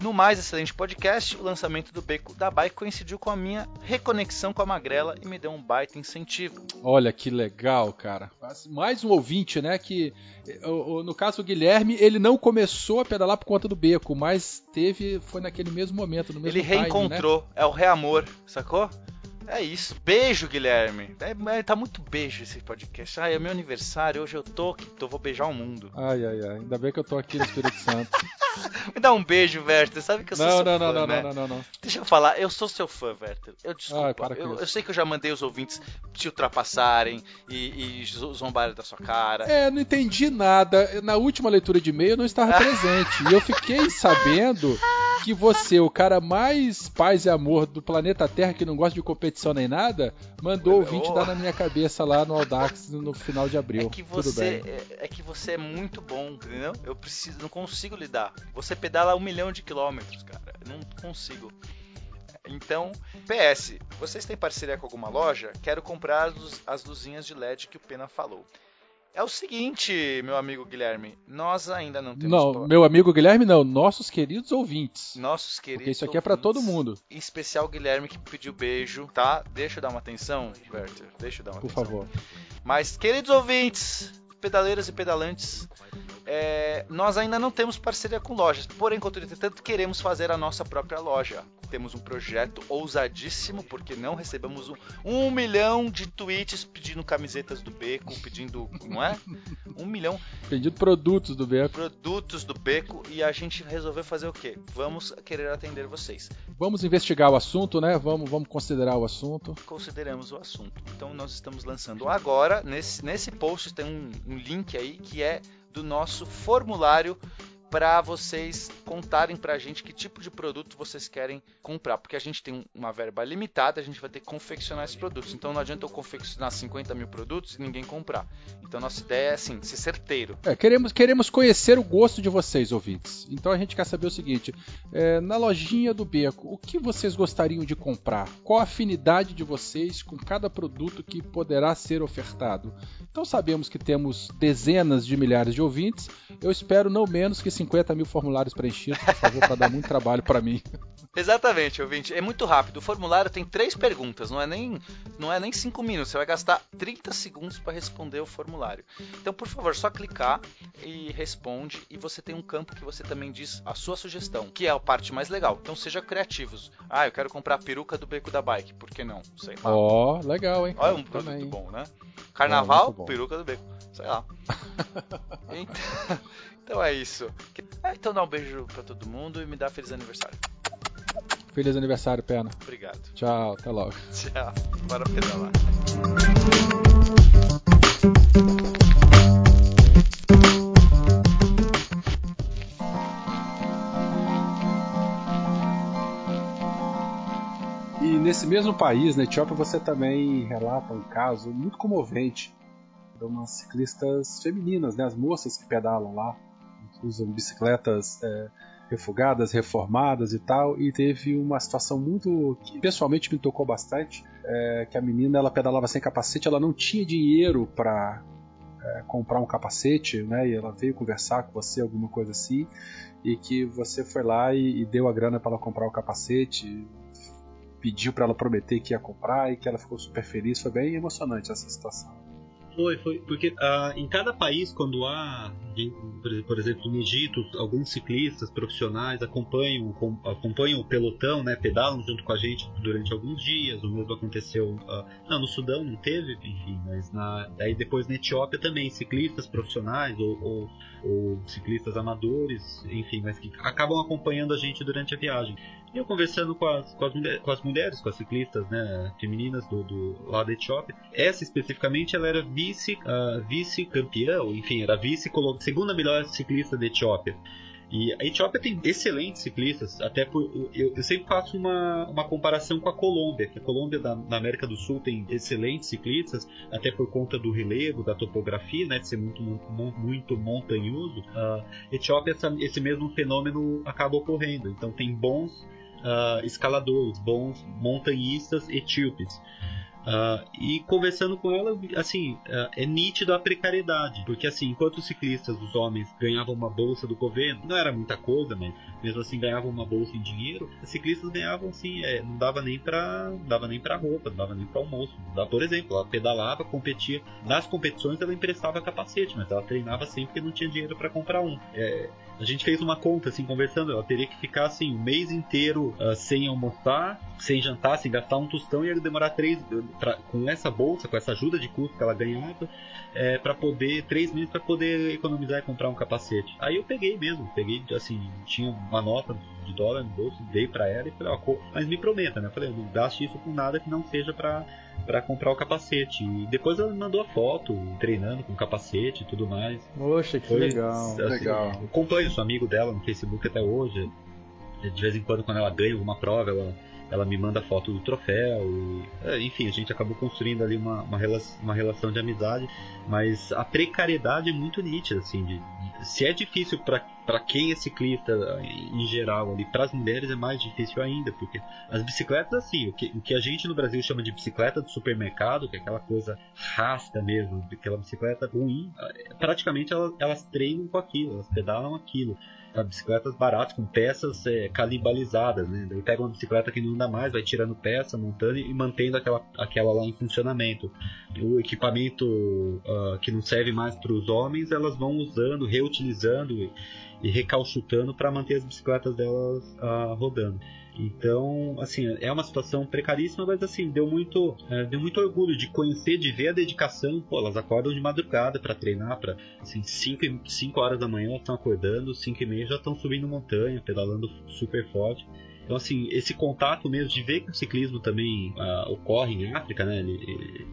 No mais excelente podcast, o lançamento do Beco da Bike coincidiu com a minha reconexão com a Magrela e me deu um baita incentivo. Olha que legal, cara. Mais um ouvinte, né? Que no caso o Guilherme, ele não começou a pedalar por conta do Beco, mas teve, foi naquele mesmo momento, no mesmo Ele reencontrou, time, né? é o reamor, sacou? É isso. Beijo, Guilherme. É, tá muito beijo esse podcast. Ah, é meu aniversário. Hoje eu tô aqui. Tô, vou beijar o mundo. Ai, ai, ai. Ainda bem que eu tô aqui no Espírito Santo. Me dá um beijo, Werther. Sabe que eu sou não, seu não, fã, não, não, né? não, não, não, Deixa eu falar. Eu sou seu fã, Werther. Eu desculpa. Ai, eu, eu, sei que eu já mandei os ouvintes te ultrapassarem e, e zombarem da sua cara. É, não entendi nada. Na última leitura de e-mail eu não estava presente. e eu fiquei sabendo que você, o cara mais paz e amor do planeta Terra, que não gosta de competição nem nada, mandou o 20 dar na minha cabeça lá no Audax no final de abril. É que você, é, é, que você é muito bom, entendeu? Eu preciso, não consigo lidar. Você pedala um milhão de quilômetros, cara. Eu não consigo. Então, PS, vocês têm parceria com alguma loja? Quero comprar as, as luzinhas de LED que o Pena falou. É o seguinte, meu amigo Guilherme, nós ainda não temos. Não, meu amigo Guilherme, não, nossos queridos ouvintes. Nossos queridos. Porque isso aqui é para todo mundo. Em especial Guilherme que pediu beijo, tá? Deixa eu dar uma atenção, Werther. Deixa eu dar uma Por atenção. favor. Mas, queridos ouvintes, pedaleiras e pedalantes, é, nós ainda não temos parceria com lojas. Porém, contudo, entretanto, queremos fazer a nossa própria loja. Temos um projeto ousadíssimo, porque não recebemos um, um milhão de tweets pedindo camisetas do Beco, pedindo, não é? Um milhão Pedido produtos do Beco. produtos do Beco e a gente resolveu fazer o quê? Vamos querer atender vocês. Vamos investigar o assunto, né? Vamos, vamos considerar o assunto. Consideramos o assunto. Então nós estamos lançando agora, nesse, nesse post tem um, um link aí que é do nosso formulário para vocês contarem para a gente que tipo de produto vocês querem comprar, porque a gente tem uma verba limitada, a gente vai ter que confeccionar esses produtos. Então não adianta eu confeccionar 50 mil produtos e ninguém comprar. Então nossa ideia é assim, ser certeiro. É, queremos, queremos conhecer o gosto de vocês, ouvintes. Então a gente quer saber o seguinte: é, na lojinha do Beco, o que vocês gostariam de comprar? Qual a afinidade de vocês com cada produto que poderá ser ofertado? Então sabemos que temos dezenas de milhares de ouvintes. Eu espero não menos que 50 mil formulários preenchidos, por favor, para dar muito trabalho para mim. Exatamente, ouvinte. É muito rápido. O formulário tem três perguntas, não é nem não é nem cinco minutos. Você vai gastar 30 segundos para responder o formulário. Então, por favor, só clicar e responde. E você tem um campo que você também diz a sua sugestão, que é a parte mais legal. Então, seja criativos. Ah, eu quero comprar a peruca do beco da bike. Por que não? Sei lá. Ó, oh, legal, hein? Olha um produto Também. bom, né? Carnaval, bom. peruca do beco. Sei lá. então, então é isso. Então dá um beijo pra todo mundo e me dá feliz aniversário. Feliz aniversário, Pena. Obrigado. Tchau, até logo. Tchau. Bora pedalar. E nesse mesmo país, na Etiópia, você também relata um caso muito comovente de umas ciclistas femininas, né? As moças que pedalam lá, usam bicicletas é, refugadas, reformadas e tal, e teve uma situação muito que pessoalmente me tocou bastante, é, que a menina ela pedalava sem capacete, ela não tinha dinheiro para é, comprar um capacete, né? E ela veio conversar com você alguma coisa assim, e que você foi lá e, e deu a grana para ela comprar o capacete, pediu para ela prometer que ia comprar e que ela ficou super feliz, foi bem emocionante essa situação. Foi, foi. Porque uh, em cada país, quando há, por exemplo, no Egito, alguns ciclistas profissionais acompanham, acompanham o pelotão, né, pedalam junto com a gente durante alguns dias. O mesmo aconteceu. Uh, não, no Sudão não teve, enfim, mas na, aí depois na Etiópia também, ciclistas profissionais ou, ou, ou ciclistas amadores, enfim, mas que acabam acompanhando a gente durante a viagem. Eu conversando com as, com as, com as mulheres, com as ciclistas né, femininas do, do, lá da Etiópia, essa especificamente ela era vice, uh, vice-campeã, enfim, era vice segunda melhor ciclista da Etiópia. E a Etiópia tem excelentes ciclistas, até por, eu, eu, sempre faço uma, uma comparação com a Colômbia, que a Colômbia da, na América do Sul tem excelentes ciclistas, até por conta do relevo, da topografia, né, de ser muito, muito, muito montanhoso. A Etiópia, essa, esse mesmo fenômeno acaba ocorrendo, então tem bons uh, escaladores, bons montanhistas etíopes. Uh, e conversando com ela, assim, uh, é nítido a precariedade, porque assim, enquanto os ciclistas, os homens, ganhavam uma bolsa do governo, não era muita coisa, mas mesmo assim ganhavam uma bolsa em dinheiro, os ciclistas ganhavam assim, é, não dava nem para, dava nem para roupa, não dava nem para almoço. Dava, por exemplo, ela pedalava, competia, nas competições ela emprestava capacete, mas ela treinava sempre porque não tinha dinheiro para comprar um. É, a gente fez uma conta, assim, conversando. Ela teria que ficar, assim, um mês inteiro uh, sem almoçar, sem jantar, sem gastar um tostão e ia demorar três. Pra, com essa bolsa, com essa ajuda de custo que ela ganhava, é, para poder. Três meses para poder economizar e comprar um capacete. Aí eu peguei mesmo, peguei, assim, tinha uma nota de dólar no bolso, dei para ela e falei, ó, mas me prometa, né? Eu falei, não gaste isso com nada que não seja para para comprar o capacete. E depois ela me mandou a foto, treinando com capacete e tudo mais. Poxa, que Foi, legal. Assim, legal. Eu acompanho, sou amigo dela no Facebook até hoje. De vez em quando, quando ela ganha alguma prova, ela, ela me manda foto do troféu. E, é, enfim, a gente acabou construindo ali uma, uma, relação, uma relação de amizade, mas a precariedade é muito nítida, assim, de, se é difícil para quem é ciclista em geral ali, para as mulheres é mais difícil ainda, porque as bicicletas, assim, o que, o que a gente no Brasil chama de bicicleta do supermercado, que é aquela coisa rasta mesmo, aquela bicicleta ruim, praticamente elas, elas treinam com aquilo, elas pedalam aquilo bicicletas baratas com peças é, calibalizadas, né? Daí pega uma bicicleta que não anda mais, vai tirando peça, montando e mantendo aquela, aquela lá em funcionamento. O equipamento uh, que não serve mais para os homens, elas vão usando, reutilizando e, e recalchutando para manter as bicicletas delas uh, rodando. Então, assim, é uma situação precaríssima, mas assim, deu muito, é, deu muito orgulho de conhecer, de ver a dedicação. Pô, elas acordam de madrugada para treinar, para assim, 5 horas da manhã elas estão acordando, 5 e meia já estão subindo montanha, pedalando super forte. Então, assim, esse contato mesmo de ver que o ciclismo também uh, ocorre em África, né? Ele, ele,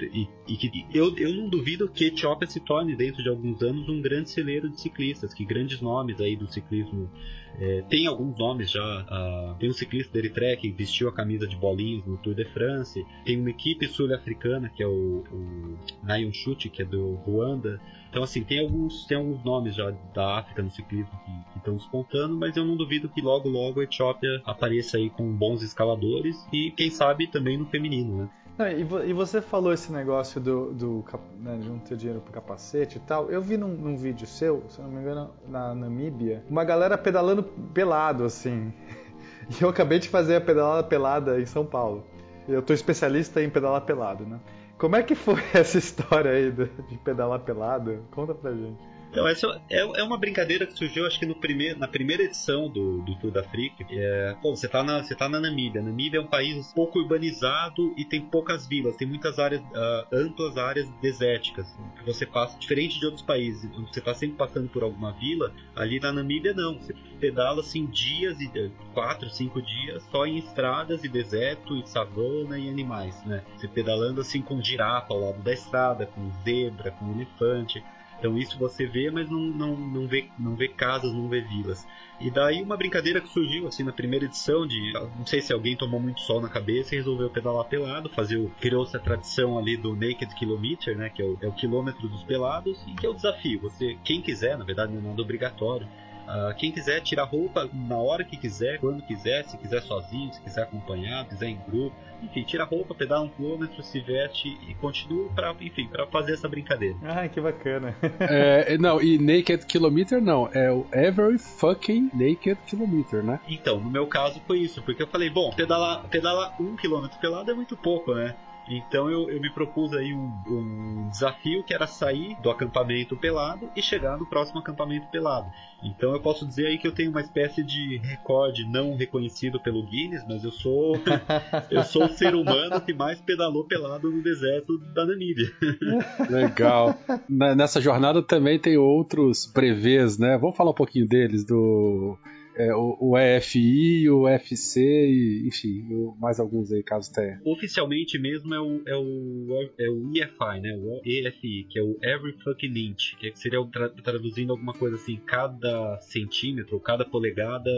e, e que eu, eu não duvido que Etiópia se torne, dentro de alguns anos, um grande celeiro de ciclistas, que grandes nomes aí do ciclismo. É, tem alguns nomes já. Uh, tem um ciclista da Eritreia que vestiu a camisa de bolinhos no Tour de France. Tem uma equipe sul-africana que é o, o Nayon Chute, que é do Ruanda. Então, assim, tem alguns, tem alguns nomes já da África no ciclismo que estão despontando, mas eu não duvido que logo, logo a Etiópia apareça aí com bons escaladores e, quem sabe, também no feminino, né? Não, e, você falou esse negócio do, do né, de não ter dinheiro pro capacete e tal. Eu vi num, num, vídeo seu, se não me engano, na Namíbia, uma galera pedalando pelado, assim. E eu acabei de fazer a pedalada pelada em São Paulo. Eu tô especialista em pedalar pelado, né? Como é que foi essa história aí de pedalar pelado? Conta pra gente. Então, essa é, é uma brincadeira que surgiu, acho que no primeiro, na primeira edição do, do Tour da África. É, pô, você está na, você tá na Namíbia. Namíbia é um país pouco urbanizado e tem poucas vilas, tem muitas áreas, uh, amplas áreas desérticas. Que você passa, diferente de outros países, onde você está sempre passando por alguma vila, ali na Namíbia não. Você pedala assim dias, e eh, quatro, cinco dias, só em estradas e deserto, e savana e animais, né? Você pedalando assim com girafa ao lado da estrada, com zebra, com elefante. Então isso você vê, mas não, não, não, vê, não vê casas, não vê vilas. E daí uma brincadeira que surgiu assim na primeira edição de, não sei se alguém tomou muito sol na cabeça e resolveu pedalar pelado, fazer o criou-se a tradição ali do Naked Kilometer, né, que é o, é o quilômetro dos pelados, e que é o desafio. Você, quem quiser, na verdade não é nada obrigatório, Uh, quem quiser tirar roupa na hora que quiser, quando quiser, se quiser sozinho, se quiser acompanhado, se quiser em grupo, enfim, tira a roupa, pedala um quilômetro, se veste e continua para, enfim, para fazer essa brincadeira. Ah, que bacana. é, não, e Naked Kilometer não, é o Every Fucking Naked Kilometer, né? Então, no meu caso foi isso, porque eu falei, bom, pedalar, pedalar um quilômetro pelado é muito pouco, né? Então eu, eu me propus aí um, um, desafio que era sair do acampamento pelado e chegar no próximo acampamento pelado. Então eu posso dizer aí que eu tenho uma espécie de recorde não reconhecido pelo Guinness, mas eu sou eu sou o ser humano que mais pedalou pelado no deserto da Namíbia. Legal. Nessa jornada também tem outros brevês, né? Vamos falar um pouquinho deles do é, o, o EFI, o UFC e, enfim, mais alguns aí, caso tenha. Oficialmente mesmo é o, é o, é o EFI, né? O EFI, que é o Every Fucking Inch, que seria traduzindo alguma coisa assim, cada centímetro, cada polegada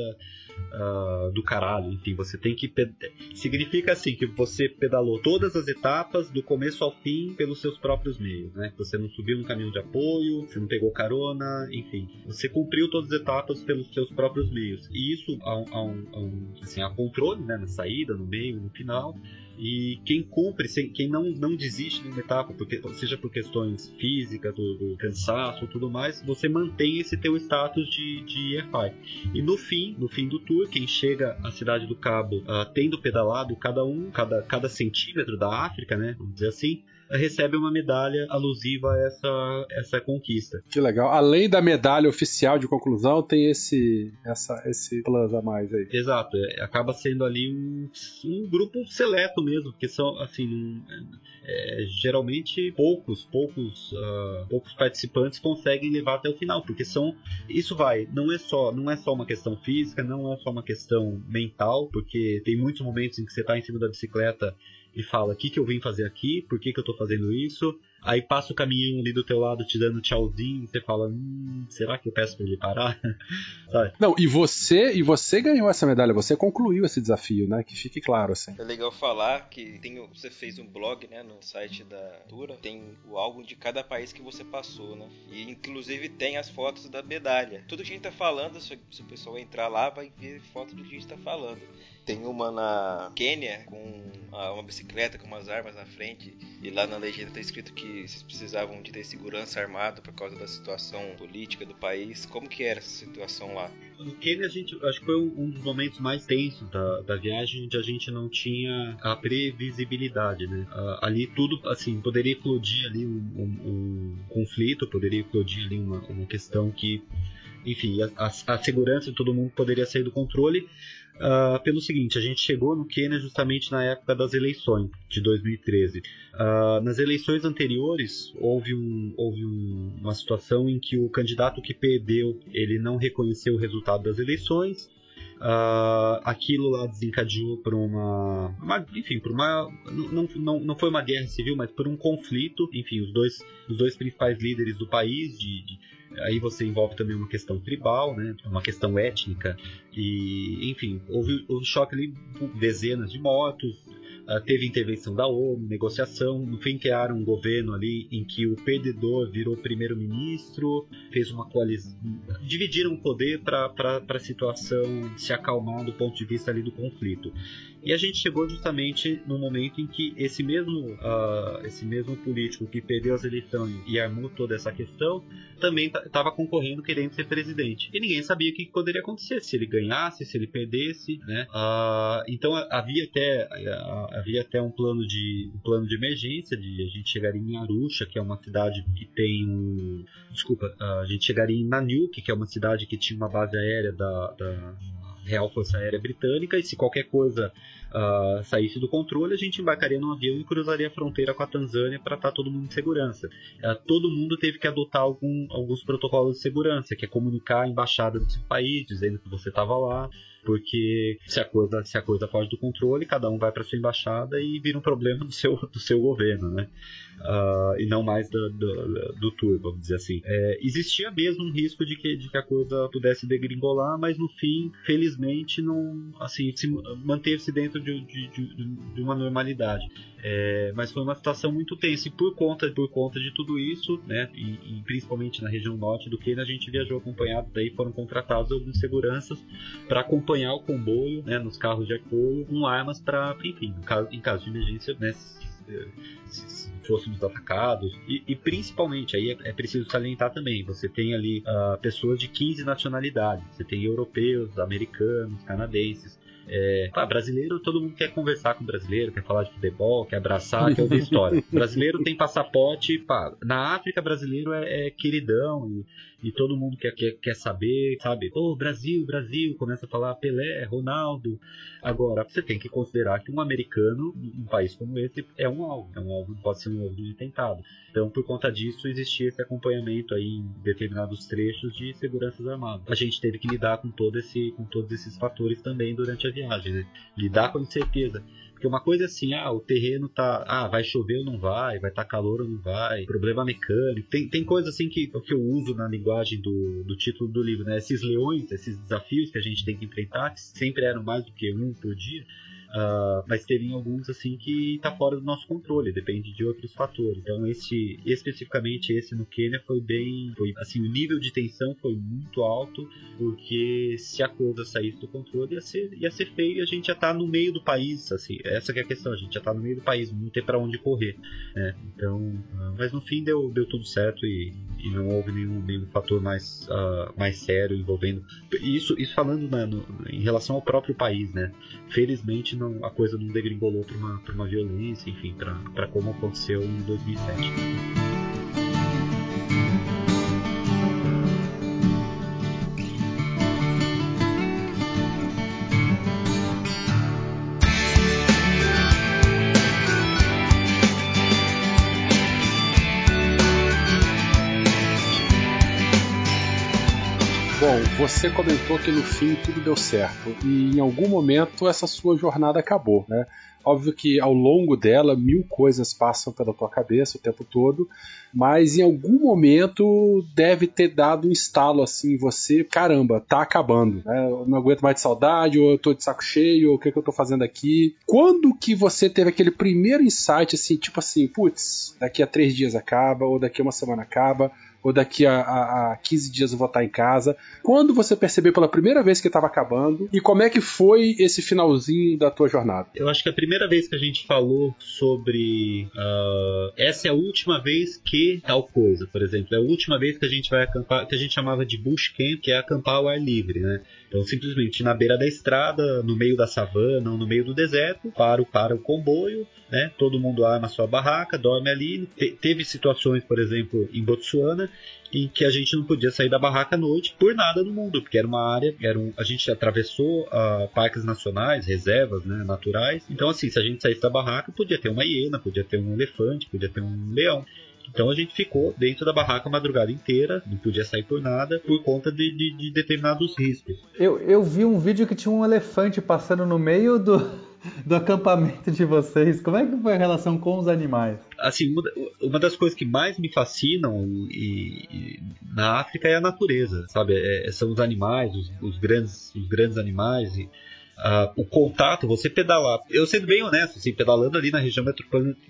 uh, do caralho. Enfim, você tem que. Significa assim que você pedalou todas as etapas do começo ao fim pelos seus próprios meios, né? Você não subiu no caminho de apoio, você não pegou carona, enfim. Você cumpriu todas as etapas pelos seus próprios meios. E isso há um, há um, assim, há controle né? na saída, no meio, no final. E quem cumpre, quem não, não desiste de uma etapa, porque, seja por questões físicas, do, do cansaço ou tudo mais, você mantém esse teu status de, de EFI. E no fim, no fim do tour, quem chega à cidade do Cabo uh, tendo pedalado cada um, cada, cada centímetro da África, né, vamos dizer assim, recebe uma medalha alusiva a essa, essa conquista. Que legal. Além da medalha oficial de conclusão, tem esse, essa, esse plus a mais aí. Exato. É, acaba sendo ali um, um grupo seleto mesmo, porque são, assim, um, é, geralmente poucos, poucos, uh, poucos participantes conseguem levar até o final, porque são, isso vai, não é só, não é só uma questão física, não é só uma questão mental, porque tem muitos momentos em que você está em cima da bicicleta e fala o que, que eu vim fazer aqui, por que, que eu estou fazendo isso, Aí passa o caminhão ali do teu lado te dando tchauzinho, você fala, hum, será que eu peço pra ele parar? Sabe? Não, e você, e você ganhou essa medalha, você concluiu esse desafio, né? Que fique claro, assim. É legal falar que tem, você fez um blog, né, no site da Tura, tem o álbum de cada país que você passou, né? E inclusive tem as fotos da medalha. Tudo que a gente tá falando, se, se o pessoal entrar lá, vai ver foto do que a gente tá falando. Tem uma na Quênia com uma bicicleta com umas armas na frente e lá na legenda tá escrito que vocês precisavam de ter segurança armada por causa da situação política do país. Como que era essa situação lá? No Quênia, a gente, acho que foi um dos momentos mais tensos da, da viagem, onde a gente não tinha a previsibilidade, né? Ali tudo, assim, poderia eclodir ali um, um, um conflito, poderia eclodir ali uma, uma questão que enfim, a, a, a, segurança de todo mundo poderia sair do controle, uh, pelo seguinte: a gente chegou no Quênia justamente na época das eleições de 2013. Uh, ah, nas eleições anteriores houve, um, houve um, uma situação em que o candidato que perdeu ele não reconheceu o resultado das eleições. Uh, aquilo lá desencadeou por uma, uma, enfim, por uma não, não, não foi uma guerra civil, mas por um conflito. Enfim, os dois, os dois principais líderes do país de, de Aí você envolve também uma questão tribal, né? uma questão étnica. E, enfim, houve, houve choque ali, dezenas de mortos, Uh, teve intervenção da ONU, negociação, no fim criaram um governo ali em que o perdedor virou primeiro-ministro, fez uma coalizão, dividiram o poder para a situação se acalmar do ponto de vista ali do conflito. E a gente chegou justamente no momento em que esse mesmo, uh, esse mesmo político que perdeu as eleições e armou toda essa questão também estava concorrendo querendo ser presidente. E ninguém sabia o que poderia acontecer, se ele ganhasse, se ele perdesse, né? Uh, então havia até, uh, havia até um plano de um plano de emergência, de a gente chegaria em Arusha, que é uma cidade que tem um, desculpa, a gente chegaria em Nanyuki, que é uma cidade que tinha uma base aérea da, da Real Força Aérea Britânica e se qualquer coisa uh, saísse do controle, a gente embarcaria num avião e cruzaria a fronteira com a Tanzânia para estar tá todo mundo em segurança. Uh, todo mundo teve que adotar algum, alguns protocolos de segurança, que é comunicar a embaixada do seu país, dizendo que você estava lá, porque se a coisa se a coisa foge do controle, cada um vai para sua embaixada e vira um problema do seu do seu governo, né? Uh, e não mais do, do, do tour, vamos dizer assim. É, existia mesmo um risco de que, de que a coisa pudesse degringolar, mas no fim, felizmente, não assim se manteve-se dentro de, de, de, de uma normalidade. É, mas foi uma situação muito tensa e por conta por conta de tudo isso, né, e, e principalmente na região norte do Quênia, a gente viajou acompanhado, daí foram contratados alguns seguranças para acompanhar o comboio, né, nos carros de apoio, com armas para, enfim, caso, em caso de emergência, né, se fôssemos atacados. E, e, principalmente, aí é, é, preciso salientar também: você tem ali uh, pessoas de 15 nacionalidades, você tem europeus, americanos, canadenses. É, pá, brasileiro, todo mundo quer conversar com brasileiro, quer falar de futebol, quer abraçar, quer ouvir história. brasileiro tem passaporte, pá, na África brasileiro é, é queridão e, e, todo mundo quer, quer, quer saber, sabe? Ô, oh, Brasil, Brasil, começa a falar Pelé, Ronaldo. Agora, você tem que considerar que um americano, um país como esse, é um alvo, é um alvo, pode ser um alvo de tentado. Então, por conta disso, existia esse acompanhamento aí em determinados trechos de seguranças armadas. A gente teve que lidar com todo esse, com todos esses fatores também durante a viagem, né? Lidar com a incerteza. Porque uma coisa é assim, ah, o terreno tá. Ah, vai chover ou não vai, vai estar tá calor ou não vai, problema mecânico. Tem, tem coisa assim que, que eu uso na linguagem do, do título do livro, né? Esses leões, esses desafios que a gente tem que enfrentar, que sempre eram mais do que um por dia Uh, mas teve alguns assim que está fora do nosso controle, depende de outros fatores. Então esse especificamente esse no Quênia foi bem, foi assim o nível de tensão foi muito alto porque se a coisa saísse do controle ia ser ia ser feio. E a gente já está no meio do país, assim essa é a questão. A gente já está no meio do país, não tem para onde correr. Né? Então, uh, mas no fim deu deu tudo certo e, e não houve nenhum, nenhum fator mais uh, mais sério envolvendo isso isso falando né, no, em relação ao próprio país, né? Felizmente não, a coisa não degringolou para uma, uma violência, enfim, para como aconteceu em 2007. Você comentou que no fim tudo deu certo e em algum momento essa sua jornada acabou, né? Óbvio que ao longo dela, mil coisas passam pela tua cabeça o tempo todo, mas em algum momento deve ter dado um estalo assim em você: caramba, tá acabando, né? Eu não aguento mais de saudade, ou eu tô de saco cheio, ou o que, que eu tô fazendo aqui. Quando que você teve aquele primeiro insight, assim, tipo assim, putz, daqui a três dias acaba, ou daqui a uma semana acaba? Ou daqui a, a, a 15 dias eu vou estar em casa. Quando você percebeu pela primeira vez que estava acabando e como é que foi esse finalzinho da tua jornada? Eu acho que a primeira vez que a gente falou sobre uh, essa é a última vez que tal coisa, por exemplo, é a última vez que a gente vai acampar, que a gente chamava de bush camp, que é acampar ao ar livre, né? Então, simplesmente na beira da estrada, no meio da savana ou no meio do deserto, para o, para o comboio, né? Todo mundo arma sua barraca, dorme ali. Te, teve situações, por exemplo, em Botsuana, em que a gente não podia sair da barraca à noite por nada no mundo, porque era uma área, era um, a gente atravessou uh, parques nacionais, reservas né, naturais. Então, assim, se a gente saísse da barraca, podia ter uma hiena, podia ter um elefante, podia ter um leão. Então a gente ficou dentro da barraca a madrugada inteira, não podia sair por nada, por conta de, de, de determinados riscos. Eu, eu vi um vídeo que tinha um elefante passando no meio do, do acampamento de vocês. Como é que foi a relação com os animais? Assim, uma das coisas que mais me fascinam e, e na África é a natureza, sabe? É, são os animais, os, os, grandes, os grandes animais. E, O contato, você pedalar. Eu sendo bem honesto, assim, pedalando ali na região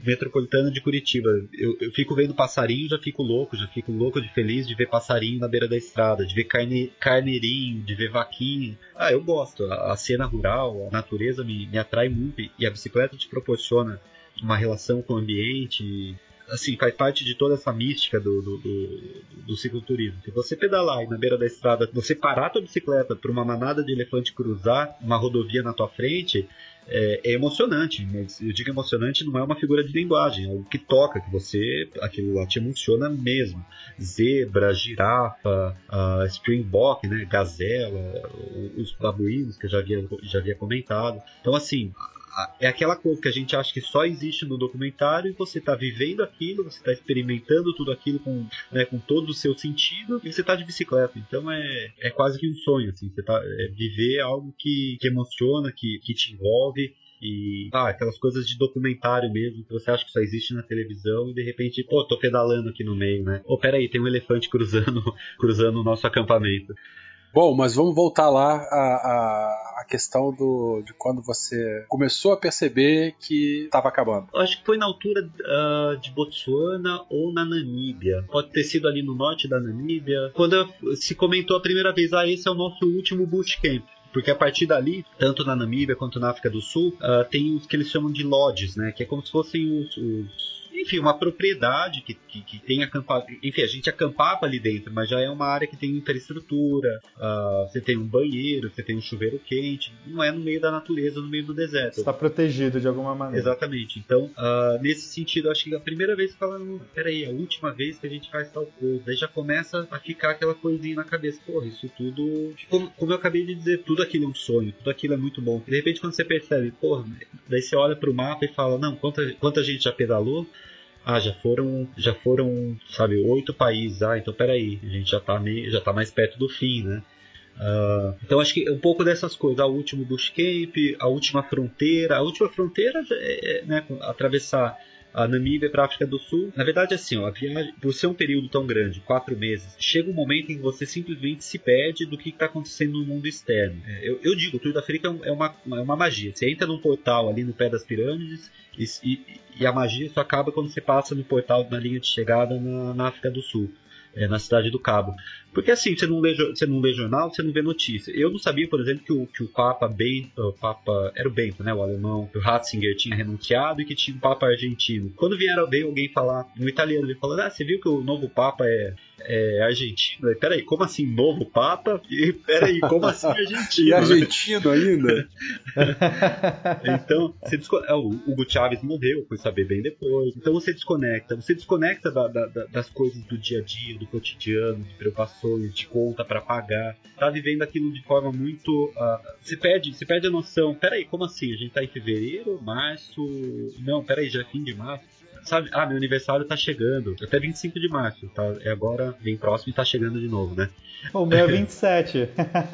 metropolitana de Curitiba, eu, eu, fico vendo passarinho, já fico louco, já fico louco de feliz de ver passarinho na beira da estrada, de ver carne, carneirinho, de ver vaquinha. Ah, eu gosto. A, a cena rural, a natureza me, me atrai muito e a bicicleta te proporciona uma relação com o ambiente, assim, faz parte de toda essa mística do, do, do, do cicloturismo. Se você pedalar aí na beira da estrada, você parar a tua bicicleta para uma manada de elefante cruzar uma rodovia na tua frente, é, é, emocionante, mas eu digo emocionante não é uma figura de linguagem, é algo que toca, que você, aquilo lá te emociona mesmo. Zebra, girafa, springbok, né, gazela, os babuínos que eu já havia, já havia comentado. Então, assim, é aquela coisa que a gente acha que só existe no documentário e você está vivendo aquilo, você está experimentando tudo aquilo com, né, com todo o seu sentido e você está de bicicleta. Então é, é quase que um sonho, assim, você tá, é viver algo que, que emociona, que, que te envolve e ah, aquelas coisas de documentário mesmo, que você acha que só existe na televisão e de repente, pô, tô pedalando aqui no meio, né? Ô, peraí, tem um elefante cruzando, cruzando o nosso acampamento. Bom, mas vamos voltar lá à, à, questão do, de quando você começou a perceber que estava acabando. Acho que foi na altura uh, de Botsuana ou na Namíbia. Pode ter sido ali no norte da Namíbia. Quando se comentou a primeira vez, ah, esse é o nosso último bootcamp porque a partir dali, tanto na Namíbia quanto na África do Sul, uh, tem os que eles chamam de lodges, né? Que é como se fossem os, os enfim, uma propriedade que, que, que tem acampado. Enfim, a gente acampava ali dentro, mas já é uma área que tem infraestrutura. Uh, você tem um banheiro, você tem um chuveiro quente. Não é no meio da natureza, no meio do deserto. Está protegido de alguma maneira. Exatamente. Então, uh, nesse sentido, acho que a primeira vez que falando, peraí, a última vez que a gente faz tal coisa. Daí já começa a ficar aquela coisinha na cabeça. Porra, isso tudo. Como, como eu acabei de dizer, tudo aquilo é um sonho, tudo aquilo é muito bom. De repente, quando você percebe, porra, daí você olha pro mapa e fala, não, quanta, quanta gente já pedalou? Ah, já foram, já foram, sabe, oito países. Ah, então peraí, a gente já tá, meio, já tá mais perto do fim, né? Uh, então acho que um pouco dessas coisas, a última bushcamp, a última fronteira, a última fronteira é, é né, atravessar a Namíbia para a África do Sul. Na verdade, assim, ó, a viagem, por ser um período tão grande, quatro meses, chega um momento em que você simplesmente se perde do que está acontecendo no mundo externo. É, eu, eu, digo, o Tour da África é uma, é uma magia. Você entra num portal ali no pé das pirâmides e, e, e a magia só acaba quando você passa no portal na linha de chegada na, na África do Sul é, na cidade do Cabo. Porque assim, você não, lê, você não lê jornal, você não vê notícia. Eu não sabia, por exemplo, que o, que o Papa Bento, o Papa, era o Bento, né, o alemão, o Ratzinger tinha renunciado e que tinha um Papa argentino. Quando vieram, veio alguém falar, um italiano, ele falou, ah, você viu que o novo Papa é, é argentino? Eu, peraí, como assim novo Papa? E peraí, como assim argentino? e argentino ainda? então, você desco... É, o Hugo Chávez morreu, foi saber bem depois. Então você desconecta, você desconecta da, da, das coisas do dia a dia, do cotidiano, de preocupações, de conta para pagar. Tá vivendo aquilo de forma muito. Uh, você perde, você perde a noção. Peraí, como assim? A gente tá em fevereiro, março. Não, peraí, já é fim de março sabe, ah, meu aniversário tá chegando, até 25 de março, tá? É agora, bem próximo e tá chegando de novo, né? O meu é 27.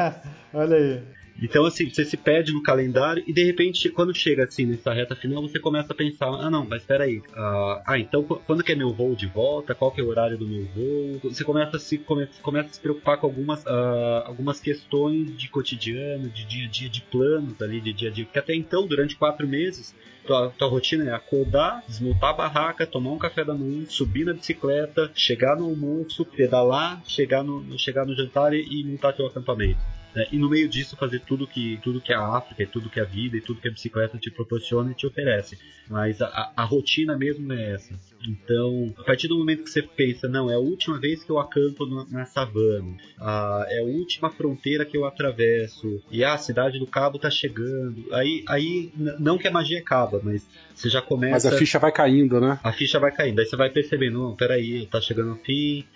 Olha aí. Então, assim, você se perde no calendário e de repente, quando chega assim nessa reta final, você começa a pensar: ah, não, mas espera aí. Uh, ah, então quando que é meu voo de volta? Qual que é o horário do meu voo? Você começa a se, come, começa a se preocupar com algumas, uh, algumas questões de cotidiano, de dia a dia, de planos ali, de dia a dia. Porque até então, durante quatro meses, tua, tua rotina é acordar, desmontar a barraca, tomar um café da manhã, subir na bicicleta, chegar no almoço, pedalar, chegar no, chegar no jantar e, e montar teu acampamento. Né? E no meio disso fazer tudo que tudo que a África, tudo que a vida e tudo que a bicicleta te proporciona e te oferece. Mas a, a rotina mesmo é essa. Então, a partir do momento que você pensa, não, é a última vez que eu acampo na, na savana, ah, é a última fronteira que eu atravesso, e ah, a cidade do Cabo está chegando, aí, aí não que a magia acaba, mas você já começa. Mas a ficha vai caindo, né? A ficha vai caindo, aí você vai percebendo, não, peraí, tá chegando ao fim,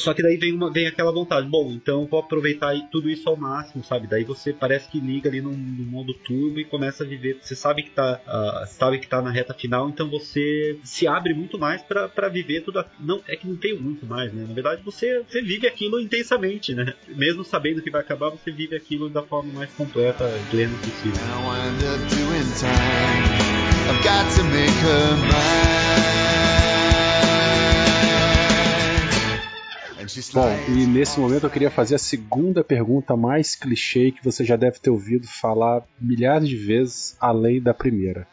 só que daí vem, uma, vem aquela vontade, bom, então vou aproveitar tudo isso ao máximo, sabe? Daí você parece que liga ali no, no modo turbo e começa a viver. Você sabe que tá, uh, sabe que tá na reta final, então você se abre muito mais para viver tudo. Não, é que não tem muito mais, né? Na verdade, você, você vive aquilo intensamente, né? Mesmo sabendo que vai acabar, você vive aquilo da forma mais completa e plena possível. Her mine. Bom, e nesse momento eu queria fazer a segunda pergunta mais clichê que você já deve ter ouvido falar milhares de vezes, além da primeira.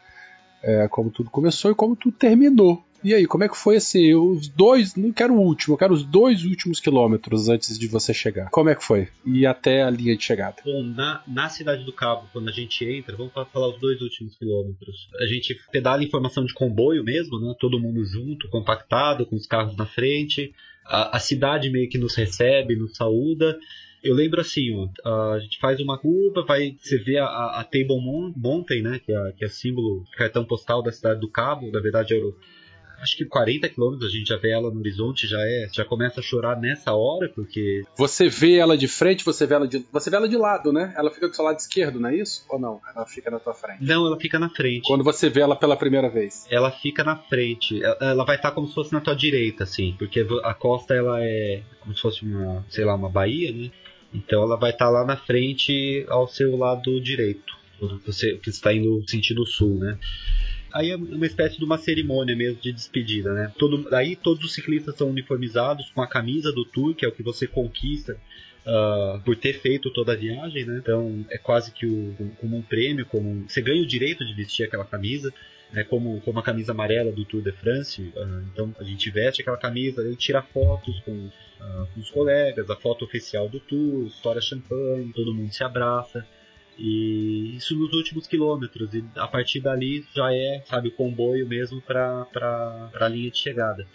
É, como tudo começou e como tudo terminou. E aí, como é que foi assim? Os dois, não quero o último, eu quero os dois últimos quilômetros antes de você chegar. Como é que foi? E até a linha de chegada. Bom, na, na Cidade do Cabo, quando a gente entra, vamos falar os dois últimos quilômetros. A gente pedala informação de comboio mesmo, né? Todo mundo junto, compactado, com os carros na frente a, a cidade meio que nos recebe, nos saúda. Eu lembro assim, ó, a gente faz uma curva, vai, você vê a, a Table Mountain, né, que é, que é símbolo, cartão postal da cidade do Cabo, na verdade era acho que 40 quilômetros a gente já vê ela no horizonte, já é, já começa a chorar nessa hora, porque. Você vê ela de frente, você vê ela de. Você vê ela de lado, né? Ela fica do seu lado esquerdo, não é isso? Ou não? Ela fica na tua frente? Não, ela fica na frente. Quando você vê ela pela primeira vez. Ela fica na frente. Ela vai estar como se fosse na tua direita, assim, porque a costa ela é como se fosse uma, sei lá, uma baía, né? Então ela vai estar lá na frente ao seu lado direito. Você que está indo sentido sul, né? Aí é uma espécie de uma cerimônia mesmo de despedida, né? Todo, aí todos os ciclistas são uniformizados com a camisa do Tour, que é o que você conquista uh, por ter feito toda a viagem, né? Então é quase que o, como um prêmio, como você ganha o direito de vestir aquela camisa. É como, como a camisa amarela do Tour de France, uh, então a gente veste aquela camisa, aí tira fotos com, uh, com os colegas, a foto oficial do Tour, história champanhe, todo mundo se abraça. E isso nos últimos quilômetros. E a partir dali já é, sabe, o comboio mesmo para a linha de chegada.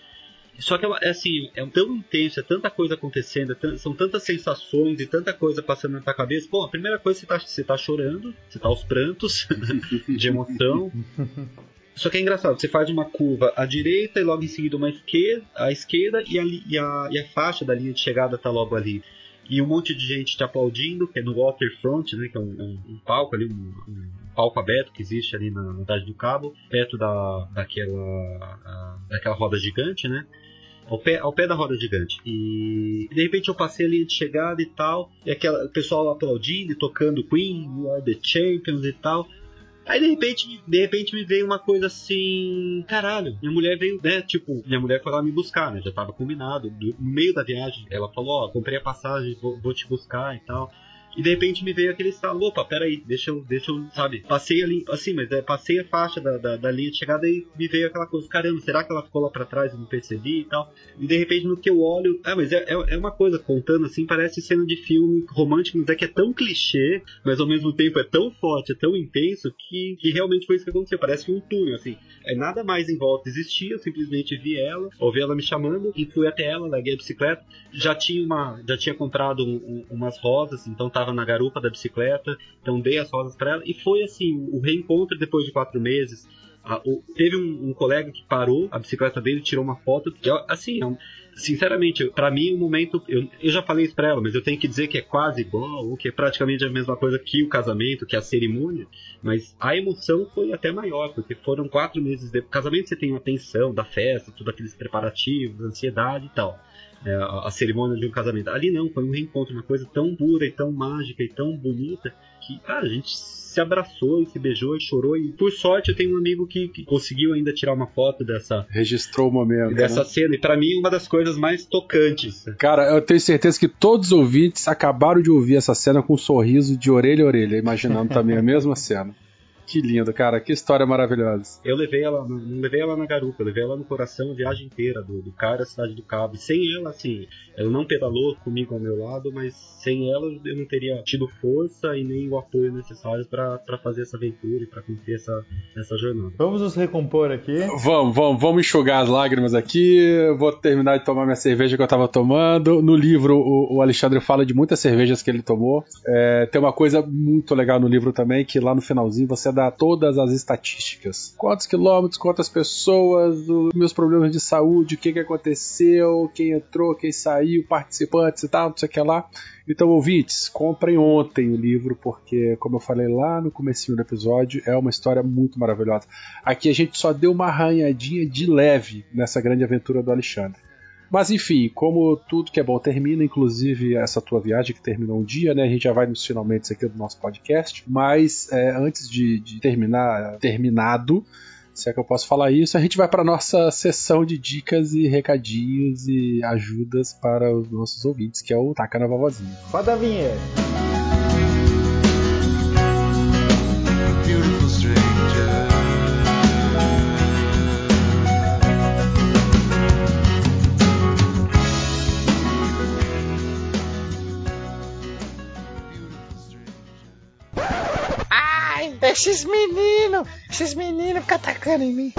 Só que é assim, é tão intenso, é tanta coisa acontecendo, é são tantas sensações e tanta coisa passando na tua cabeça. Bom, a primeira coisa você tá, você tá chorando, você tá aos prantos de emoção. Só que é engraçado, você faz uma curva à direita e logo em seguida uma esquerda, à esquerda e a, e a, e a faixa da linha de chegada tá logo ali e um monte de gente te aplaudindo, que é no waterfront, né, que é um, um, um palco ali, um, um, palco aberto que existe ali na, Cidade do Cabo, perto da, daquela, a, daquela roda gigante, né, ao pé, ao pé da roda gigante. E de repente eu passei ali de chegada e tal, e aquela, o pessoal aplaudindo e tocando Queen, You Are The Champions e tal. Aí de repente, de repente me veio uma coisa assim, caralho, minha mulher veio, né? Tipo, minha mulher foi lá me buscar, né? Já tava combinado. No meio da viagem, ela falou, ó, oh, comprei a passagem, vou, vou te buscar e tal. E de repente me veio aquele estalo, opa, peraí, deixa eu, deixa eu, sabe, passei ali, assim, mas é, passei a faixa da, da, da, linha de chegada e me veio aquela coisa, caramba, será que ela ficou lá pra trás e não percebi e tal? E de repente no que eu olho, ah, mas é, é, é uma coisa, contando assim, parece cena de filme romântico, mas é que é tão clichê, mas ao mesmo tempo é tão forte, é tão intenso, que, que realmente foi isso que aconteceu, parece um túnel, assim, é nada mais em volta. Existia, eu simplesmente vi ela, ouvi ela me chamando e fui até ela, larguei a bicicleta, já tinha uma, já tinha comprado um, um, umas rosas, então tava na garupa da bicicleta, então dei as rosas para ela e foi assim o reencontro depois de quatro meses. Ah, o, teve um, um, colega que parou a bicicleta dele, tirou uma foto. Que, assim, é um, sinceramente, para mim o momento, eu, eu já falei isso pra ela, mas eu tenho que dizer que é quase igual, ou que é praticamente a mesma coisa que o casamento, que a cerimônia, mas a emoção foi até maior, porque foram quatro meses depois. Casamento você tem a tensão da festa, todos aqueles preparativos, ansiedade e tal. É, a, a cerimônia de um casamento. Ali não, foi um reencontro, uma coisa tão pura e tão mágica e tão bonita que, cara, a gente se abraçou e se beijou e chorou. E por sorte eu tenho um amigo que, que conseguiu ainda tirar uma foto dessa. Registrou o momento. Dessa né? cena. E para mim, uma das coisas mais tocantes. Cara, eu tenho certeza que todos os ouvintes acabaram de ouvir essa cena com um sorriso de orelha a orelha, imaginando também a mesma cena. Que lindo, cara. Que história maravilhosa. Eu levei ela, não levei ela na garupa, eu levei ela no coração a viagem inteira, do, do Cairo à cidade do Cabo. E sem ela, assim, ela não pedalou comigo ao meu lado, mas sem ela eu não teria tido força e nem o apoio necessário para fazer essa aventura e para cumprir essa, essa jornada. Vamos nos recompor aqui. Vamos, vamos, vamos enxugar as lágrimas aqui. Eu vou terminar de tomar minha cerveja que eu tava tomando. No livro, o, o Alexandre fala de muitas cervejas que ele tomou. É, tem uma coisa muito legal no livro também, que lá no finalzinho você dá todas as estatísticas. Quantos quilômetros, quantas pessoas, meus problemas de saúde, o que, que aconteceu, quem entrou, quem saiu, participantes e tal, não sei o que lá. Então, ouvintes, comprem ontem o livro, porque, como eu falei lá no comecinho do episódio, é uma história muito maravilhosa. Aqui a gente só deu uma arranhadinha de leve nessa grande aventura do Alexandre. Mas enfim, como tudo que é bom termina, inclusive essa tua viagem que terminou um dia, né? A gente já vai nos finalmente aqui do nosso podcast. Mas é, antes de, de terminar, terminado, se é que eu posso falar isso, a gente vai para nossa sessão de dicas e recadinhos e ajudas para os nossos ouvintes, que é o Taca na Vovozinha. Roda a vinheta. Esses meninos, esses meninos ficam atacando em mim.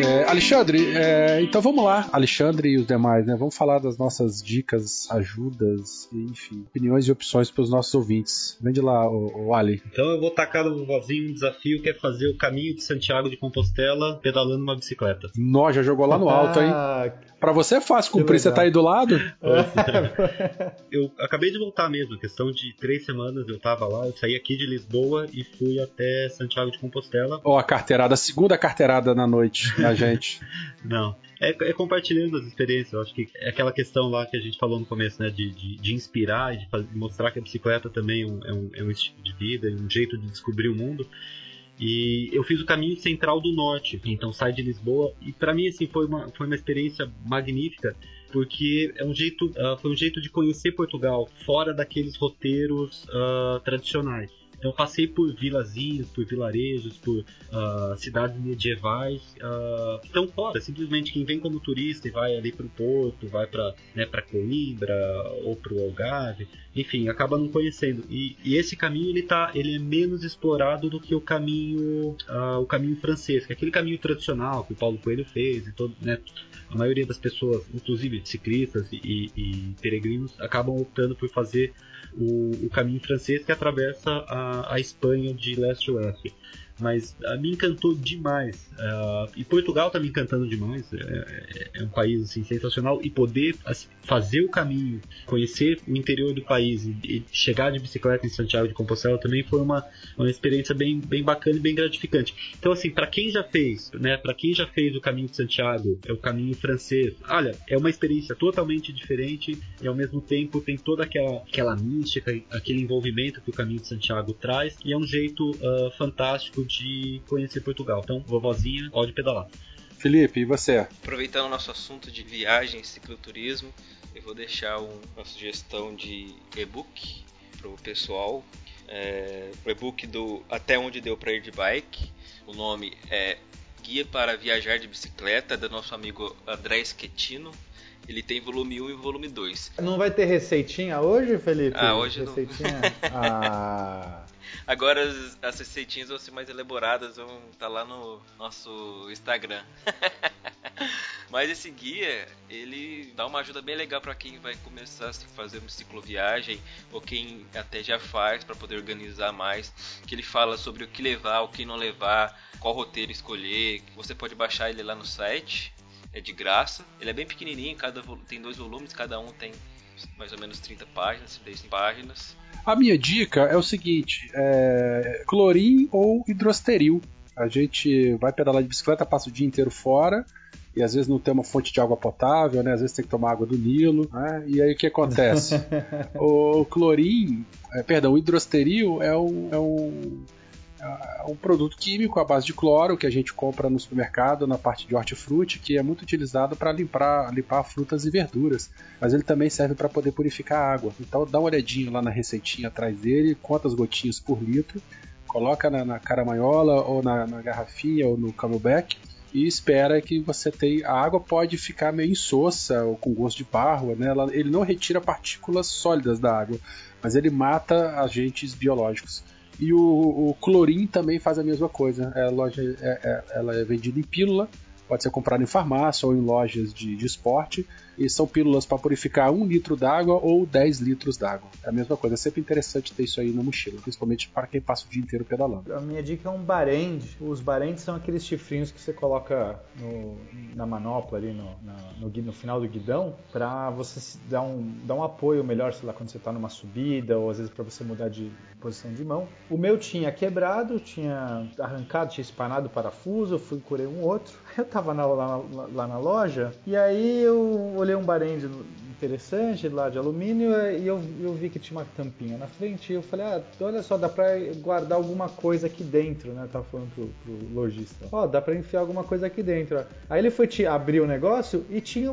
É, Alexandre, é, então vamos lá, Alexandre e os demais, né? Vamos falar das nossas dicas, ajudas, enfim, opiniões e opções para os nossos ouvintes. Vende lá, o, Ali. Então eu vou tacar no vozinho um desafio que é fazer o caminho de Santiago de Compostela pedalando uma bicicleta. Nó, já jogou lá no alto, hein? Ah, Pra você é fácil cumprir, você tá aí do lado? Eu acabei de voltar mesmo, questão de três semanas eu tava lá, eu saí aqui de Lisboa e fui até Santiago de Compostela. Ó, a carteirada, a segunda carteirada na noite, a gente. Não. É, é compartilhando as experiências. Eu acho que é aquela questão lá que a gente falou no começo, né? De, de, de inspirar e de, fazer- de mostrar que a bicicleta também é um, é um, é um estilo de vida, é um jeito de descobrir o mundo. E eu fiz o caminho central do norte, então sai de Lisboa. E para mim, assim, foi uma, foi uma experiência magnífica, porque é um jeito, ah, foi um jeito de conhecer Portugal fora daqueles roteiros ah, tradicionais. Então passei por vilazinhos, por vilarejos, por ah, cidades medievais ah, que estão fora. Simplesmente quem vem como turista e vai ali para o Porto, vai para né, para Coimbra ou para o Algarve, enfim, acaba não conhecendo. E, e esse caminho ele tá, ele é menos explorado do que o caminho, ah, o caminho francês, que é aquele caminho tradicional que o Paulo Coelho fez e todo, né, a maioria das pessoas, inclusive ciclistas e, e peregrinos, acabam optando por fazer o, o caminho francês que atravessa a, a Espanha de leste a oeste. Mas a me encantou demais. Ah, e Portugal está me encantando demais. É, é- é um país assim, sensacional. E poder assim, fazer o caminho, conhecer o interior do país e, e chegar de bicicleta em Santiago de Compostela também foi uma, uma experiência bem, bem bacana e bem gratificante. Então, assim, para quem já fez, né, para quem já fez o caminho de Santiago, é o caminho francês, olha, é uma experiência totalmente diferente e ao mesmo tempo tem toda aquela, aquela mística, aquele envolvimento que o caminho de Santiago traz e é um jeito ah, fantástico de conhecer Portugal. Então, vovozinha, pode pedalar. Felipe, e você? Aproveitando o nosso assunto de viagem e cicloturismo, eu vou deixar um- uma sugestão de e-book pro pessoal. É, o e-book do Até Onde Deu Pra Ir de Bike. O nome é Guia para Viajar de Bicicleta, do nosso amigo André Schettino. Ele tem volume 1 e volume 2. Não vai ter receitinha hoje, Felipe? Ah, hoje não. receitinha? Ah, Agora as, as receitinhas vão ser mais elaboradas, vão estar lá no nosso Instagram. Mas esse guia, ele dá uma ajuda bem legal para quem vai começar a fazer uma cicloviagem ou quem até já faz para poder organizar mais. Que ele fala sobre o que levar, o que não levar, qual roteiro escolher. Você pode baixar ele lá no site, é de graça. Ele é bem pequenininho, cada tem dois volumes, cada um tem mais ou menos 30 páginas, 10 páginas. A minha dica é o seguinte: é, clorim ou hidrosteril. A gente vai pedalar de bicicleta, passa o dia inteiro fora, e às vezes não tem uma fonte de água potável, né? Às vezes tem que tomar água do Nilo, né? E aí o que acontece? o clorim, é, perdão, o hidrosteril é um, é um um produto químico à base de cloro que a gente compra no supermercado na parte de hortifruti, que é muito utilizado para limpar, limpar frutas e verduras, mas ele também serve para poder purificar a água. Então dá uma olhadinha lá na receitinha atrás dele, quantas gotinhas por litro, coloca na, na caramanhola ou na, na garrafinha ou no camelback e espera que você tenha. A água pode ficar meio insossa ou com gosto de barro, né? Ela, ele não retira partículas sólidas da água, mas ele mata agentes biológicos. E o, o clorim também faz a mesma coisa. É, loja, é, é, ela é vendida em pílula, pode ser comprada em farmácia ou em lojas de, de esporte e são pílulas para purificar 1 litro d'água ou 10 litros d'água. É a mesma coisa, é sempre interessante ter isso aí na mochila, principalmente para quem passa o dia inteiro pedalando. A minha dica é um barend. Os barendes são aqueles chifrinhos que você coloca no, na manopla ali no, na, no, no, final do guidão para você dar um, dar um apoio melhor, sei lá, quando você está numa subida ou às vezes para você mudar de posição de mão. O meu tinha quebrado, tinha arrancado, tinha espanado o parafuso, fui curei um outro. Eu estava lá, lá, lá na loja e aí eu olhei um barende interessante lá de alumínio e eu, eu vi que tinha uma tampinha na frente e eu falei, ah, olha só, dá pra guardar alguma coisa aqui dentro, né? Tava falando pro, pro lojista. Ó, oh, dá pra enfiar alguma coisa aqui dentro. Aí ele foi abrir o negócio e tinha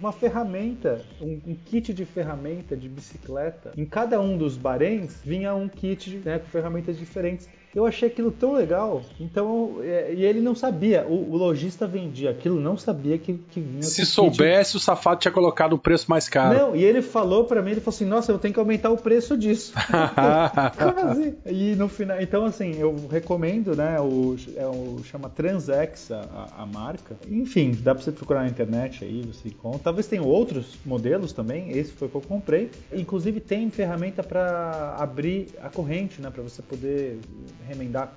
uma ferramenta, um, um, kit de ferramenta de bicicleta. Em cada um dos baréns vinha um kit né, com ferramentas diferentes. Eu achei aquilo tão legal. Então, é, e ele não sabia. O, o lojista vendia aquilo, não sabia que, que vinha. Se soubesse, o safado tinha colocado o preço mais caro. Não, e ele falou para mim, ele falou assim: Nossa, eu tenho que aumentar o preço disso. Assim? E no final, então assim, eu recomendo, né? O, é o chama Transex a, a marca. Enfim, dá para você procurar na internet aí, você encontra. Talvez tenha outros modelos também. Esse foi o que eu comprei. Inclusive tem ferramenta para abrir a corrente, né? Para você poder remendar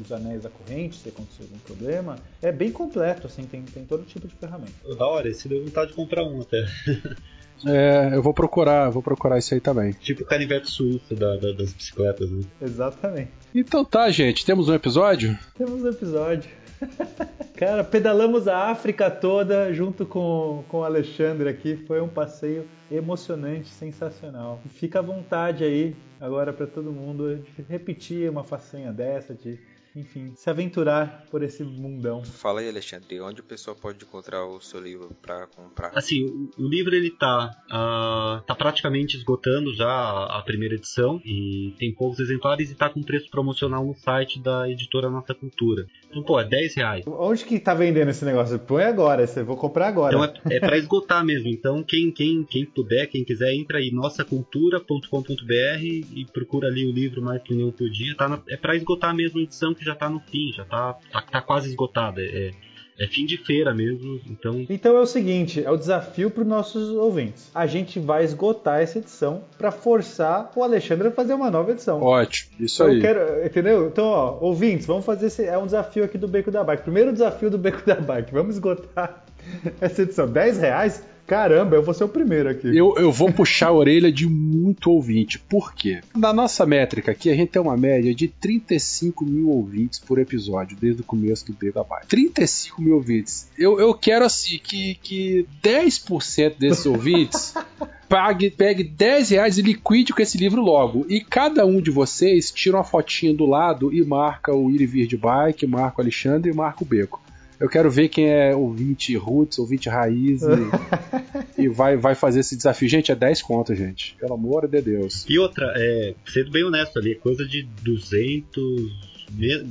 os anéis da corrente, se acontecer algum problema. É bem completo, assim, tem, tem todo tipo de ferramenta. Da hora, esse deu vontade de comprar um até. É, eu vou procurar, vou procurar isso aí também. Tipo o canivete suíço da, da, das bicicletas, né? Exatamente. Então tá, gente, temos um episódio? Temos um episódio. Cara, pedalamos a África toda junto com, com o Alexandre aqui. Foi um passeio emocionante, sensacional. Fica à vontade aí agora para todo mundo de repetir uma façanha dessa, de enfim, se aventurar por esse mundão. Fala aí, Alexandre, onde o pessoal pode encontrar o seu livro para comprar? Assim, o, livro ele tá, uh, tá praticamente esgotando já a, a, primeira edição e tem poucos exemplares e tá com preço promocional no site da editora Nossa Cultura. Pô, é 10 reais. Onde que tá vendendo esse negócio? Põe agora, você vou comprar agora. Então é, é para esgotar mesmo. Então, quem, quem, quem puder, quem quiser, entra aí nossacultura.com.br e procura ali o livro mais que nenhum por dia. Tá na, é para esgotar mesmo a edição que já tá no fim, já tá, tá, tá quase esgotada. É, é fim de feira mesmo, então. Então é o seguinte, é o desafio para os nossos ouvintes. A gente vai esgotar essa edição para forçar o Alexandre a fazer uma nova edição. Ótimo, isso então, aí. Quero, entendeu? Então, ó, ouvintes, vamos fazer esse é um desafio aqui do Beco da Bike. Primeiro desafio do Beco da Bike. Vamos esgotar essa edição. 10 reais? Caramba, eu vou ser o primeiro aqui. Eu, eu vou puxar a orelha de muito ouvinte. Por quê? Na nossa métrica aqui, a gente tem uma média de 35 mil ouvintes por episódio, desde o começo do Beta Byte. 35 mil ouvintes. Eu, eu quero, assim, que, que 10% desses ouvintes pague, pegue 10 reais e liquide com esse livro logo. E cada um de vocês tira uma fotinha do lado e marca o Ir e Vir de Bike, marca o Alexandre e marca o Beco. Eu quero ver quem é ouvinte roots, ouvinte raiz e, e, vai, vai fazer esse desafio. Gente, é 10 contas, gente. Pelo amor de Deus. E outra, é, sendo bem honesto ali, é coisa de 200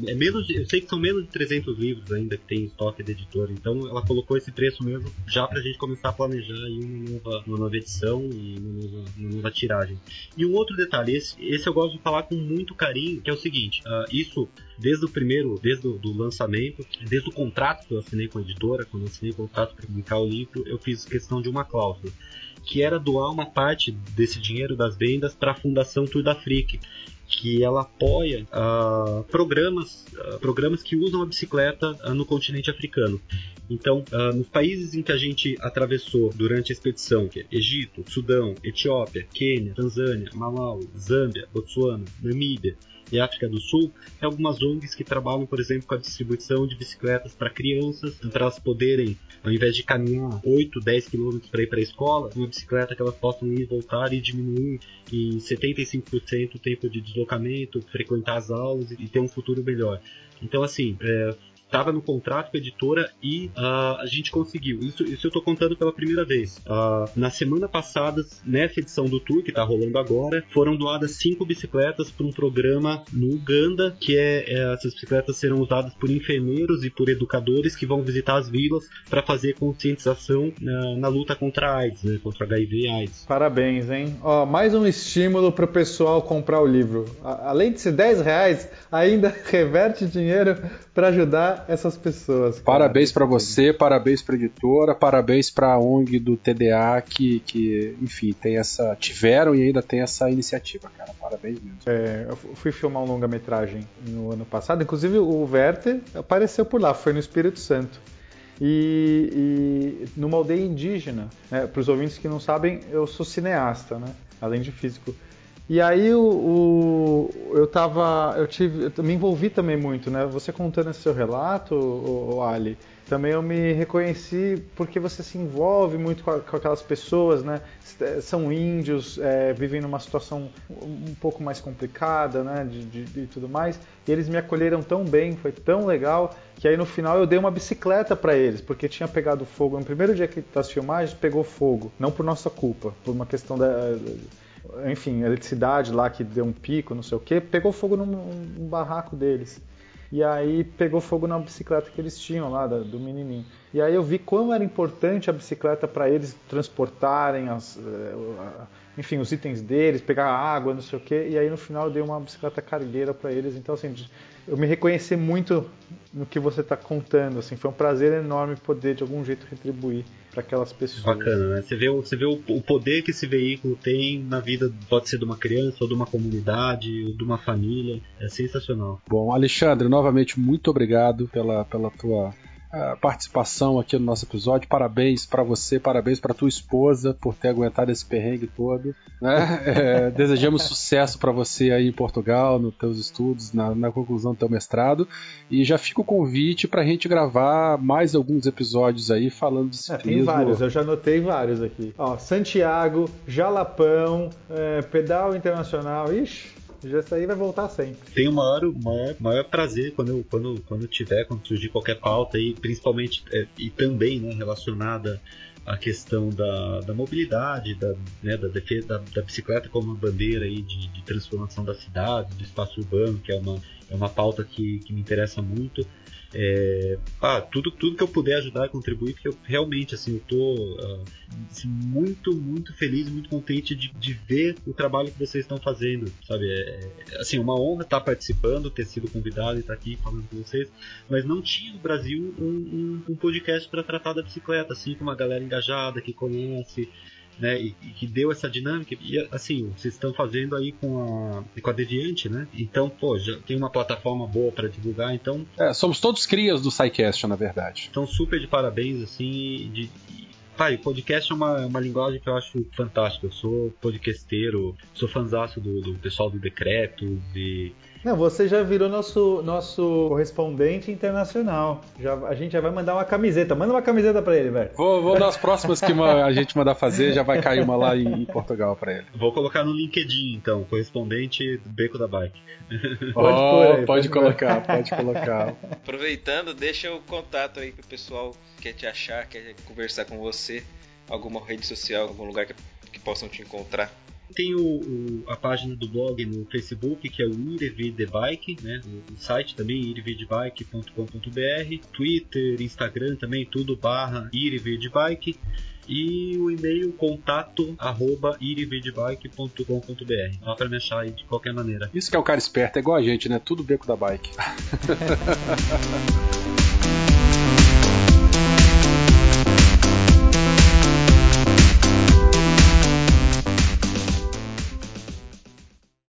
é menos de, eu sei que são menos de 300 livros ainda que tem estoque da editora, então ela colocou esse preço mesmo já pra gente começar a planejar uma nova, uma nova edição e uma nova, uma nova, tiragem. E um outro detalhe, esse, esse eu gosto de falar com muito carinho, que é o seguinte, uh, isso desde o primeiro, desde o lançamento, desde o contrato que eu assinei com a editora, quando eu assinei o contrato para publicar o livro, eu fiz questão de uma cláusula que era doar uma parte desse dinheiro das vendas para a Fundação Tour da Frique que ela apoia uh, programas, uh, programas que usam a bicicleta uh, no continente africano. Então, nos países em que a gente atravessou durante a expedição, que é Egito, Sudão, Etiópia, Quênia, Tanzânia, Malawi, Zâmbia, Botsuana, Namíbia, e África do Sul, tem algumas ONGs que trabalham, por exemplo, com a distribuição de bicicletas para crianças, para elas poderem, ao invés de caminhar 8, 10 quilômetros para ir para a escola, uma bicicleta que elas possam ir voltar e diminuir em 75% o tempo de deslocamento, frequentar as aulas e ter um futuro melhor. Então, assim, é, estava no contrato com a editora e uh, a gente conseguiu. Isso, isso eu estou contando pela primeira vez. Uh, na semana passada, nessa edição do tour que está rolando agora, foram doadas cinco bicicletas para um programa no Uganda, que é, é, essas bicicletas serão usadas por enfermeiros e por educadores que vão visitar as vilas para fazer conscientização na, na, luta contra a AIDS, né, contra HIV e AIDS. Parabéns, hein? Ó, mais um estímulo para o pessoal comprar o livro. A, além de ser 10 reais, ainda reverte dinheiro para ajudar essas pessoas. Cara. Parabéns para você, parabéns para editora, parabéns para a ONG do TDA que, que, enfim, tem essa tiveram e ainda tem essa iniciativa, cara. Parabéns mesmo. É, eu fui filmar um longa-metragem no ano passado, inclusive o Werther apareceu por lá, foi no Espírito Santo. E, e numa aldeia indígena, né, para os ouvintes que não sabem, eu sou cineasta, né, além de físico. E aí o, o, eu tava. Eu tive. Eu me envolvi também muito, né? Você contando esse seu relato, o, o Ali, também eu me reconheci porque você se envolve muito com, com aquelas pessoas, né? São índios, é, vivem numa situação um pouco mais complicada, né? De, de, de, tudo mais. E eles me acolheram tão bem, foi tão legal, que aí no final eu dei uma bicicleta para eles, porque tinha pegado fogo. No primeiro dia que das filmagens, pegou fogo. Não por nossa culpa, por uma questão da enfim, eletricidade lá que deu um pico, não sei o que, pegou fogo num, barraco deles. E aí pegou fogo na bicicleta que eles tinham lá, do menininho. E aí eu vi como era importante a bicicleta para eles transportarem as, eh, enfim, os itens deles, pegar água, não sei o que. E aí no final eu dei uma bicicleta cargueira para eles. Então assim, eu me reconheci muito no que você está contando. Assim, foi um prazer enorme poder de algum jeito retribuir para aquelas pessoas. Bacana, né? Você vê, você vê o, o, poder que esse veículo tem na vida, pode ser de uma criança, ou de uma comunidade, ou de uma família. É sensacional. Bom, Alexandre, novamente muito obrigado pela, pela tua participação aqui no nosso episódio. Parabéns para você, parabéns para tua esposa por ter aguentado esse perrengue todo. Né? É, desejamos sucesso para você aí em Portugal, nos teus estudos, na, na, conclusão do teu mestrado. E já fica o convite para a gente gravar mais alguns episódios aí falando de ciclismo. É, tem vários, eu já anotei vários aqui. Ó, Santiago, Jalapão, é, Pedal Internacional, ixi essa aí vai voltar sempre. Tenho o maior, maior, maior prazer quando eu, quando, quando tiver, quando surgir qualquer pauta aí, principalmente é, e também né, relacionada à questão da, da mobilidade, da, né, da defesa da, da, bicicleta como bandeira aí de, de transformação da cidade, do espaço urbano, que é uma, é uma pauta que, que me interessa muito. É, ah, tudo, tudo que eu puder ajudar a contribuir, porque eu realmente assim, eu tô uh, assim, muito, muito feliz e muito contente de, de, ver o trabalho que vocês estão fazendo, sabe? É, é assim, uma honra estar participando, ter sido convidado e estar aqui falando com vocês, mas não tinha no Brasil um, um, um podcast para tratar da bicicleta, assim, com uma galera engajada, que conhece, né, e, e, que deu essa dinâmica. E assim, vocês estão fazendo aí com a, com a Deviante, né? Então, pô, já tem uma plataforma boa para divulgar, então. É, somos todos crias do SciCast, na verdade. Então, super de parabéns, assim, de, Pai, podcast é uma, uma linguagem que eu acho fantástica. Eu sou podcasteiro, sou fanzaço do, do pessoal do Decretos e não, você já virou nosso, nosso correspondente internacional. Já, a gente já vai mandar uma camiseta. Manda uma camiseta para ele, velho. Vou, vou nas próximas que a gente mandar fazer, já vai cair uma lá em, em Portugal para ele. Vou colocar no LinkedIn, então, correspondente do Beco da Bike. Pode, oh, aí, pode, pode colocar, pode colocar. Aproveitando, deixa o contato aí pro pessoal que quer te achar, quer conversar com você, alguma rede social, algum lugar que, que possam te encontrar. Tem o, o, a página do blog no Facebook, que é o Bike, né? O, o site também, irividbike.com.br, Twitter, Instagram também, tudo barra irividbike e o e-mail contato arroba irividbike.com.br. Dá pra me achar aí de qualquer maneira. Isso que é o cara esperto, é igual a gente, né? Tudo beco da bike.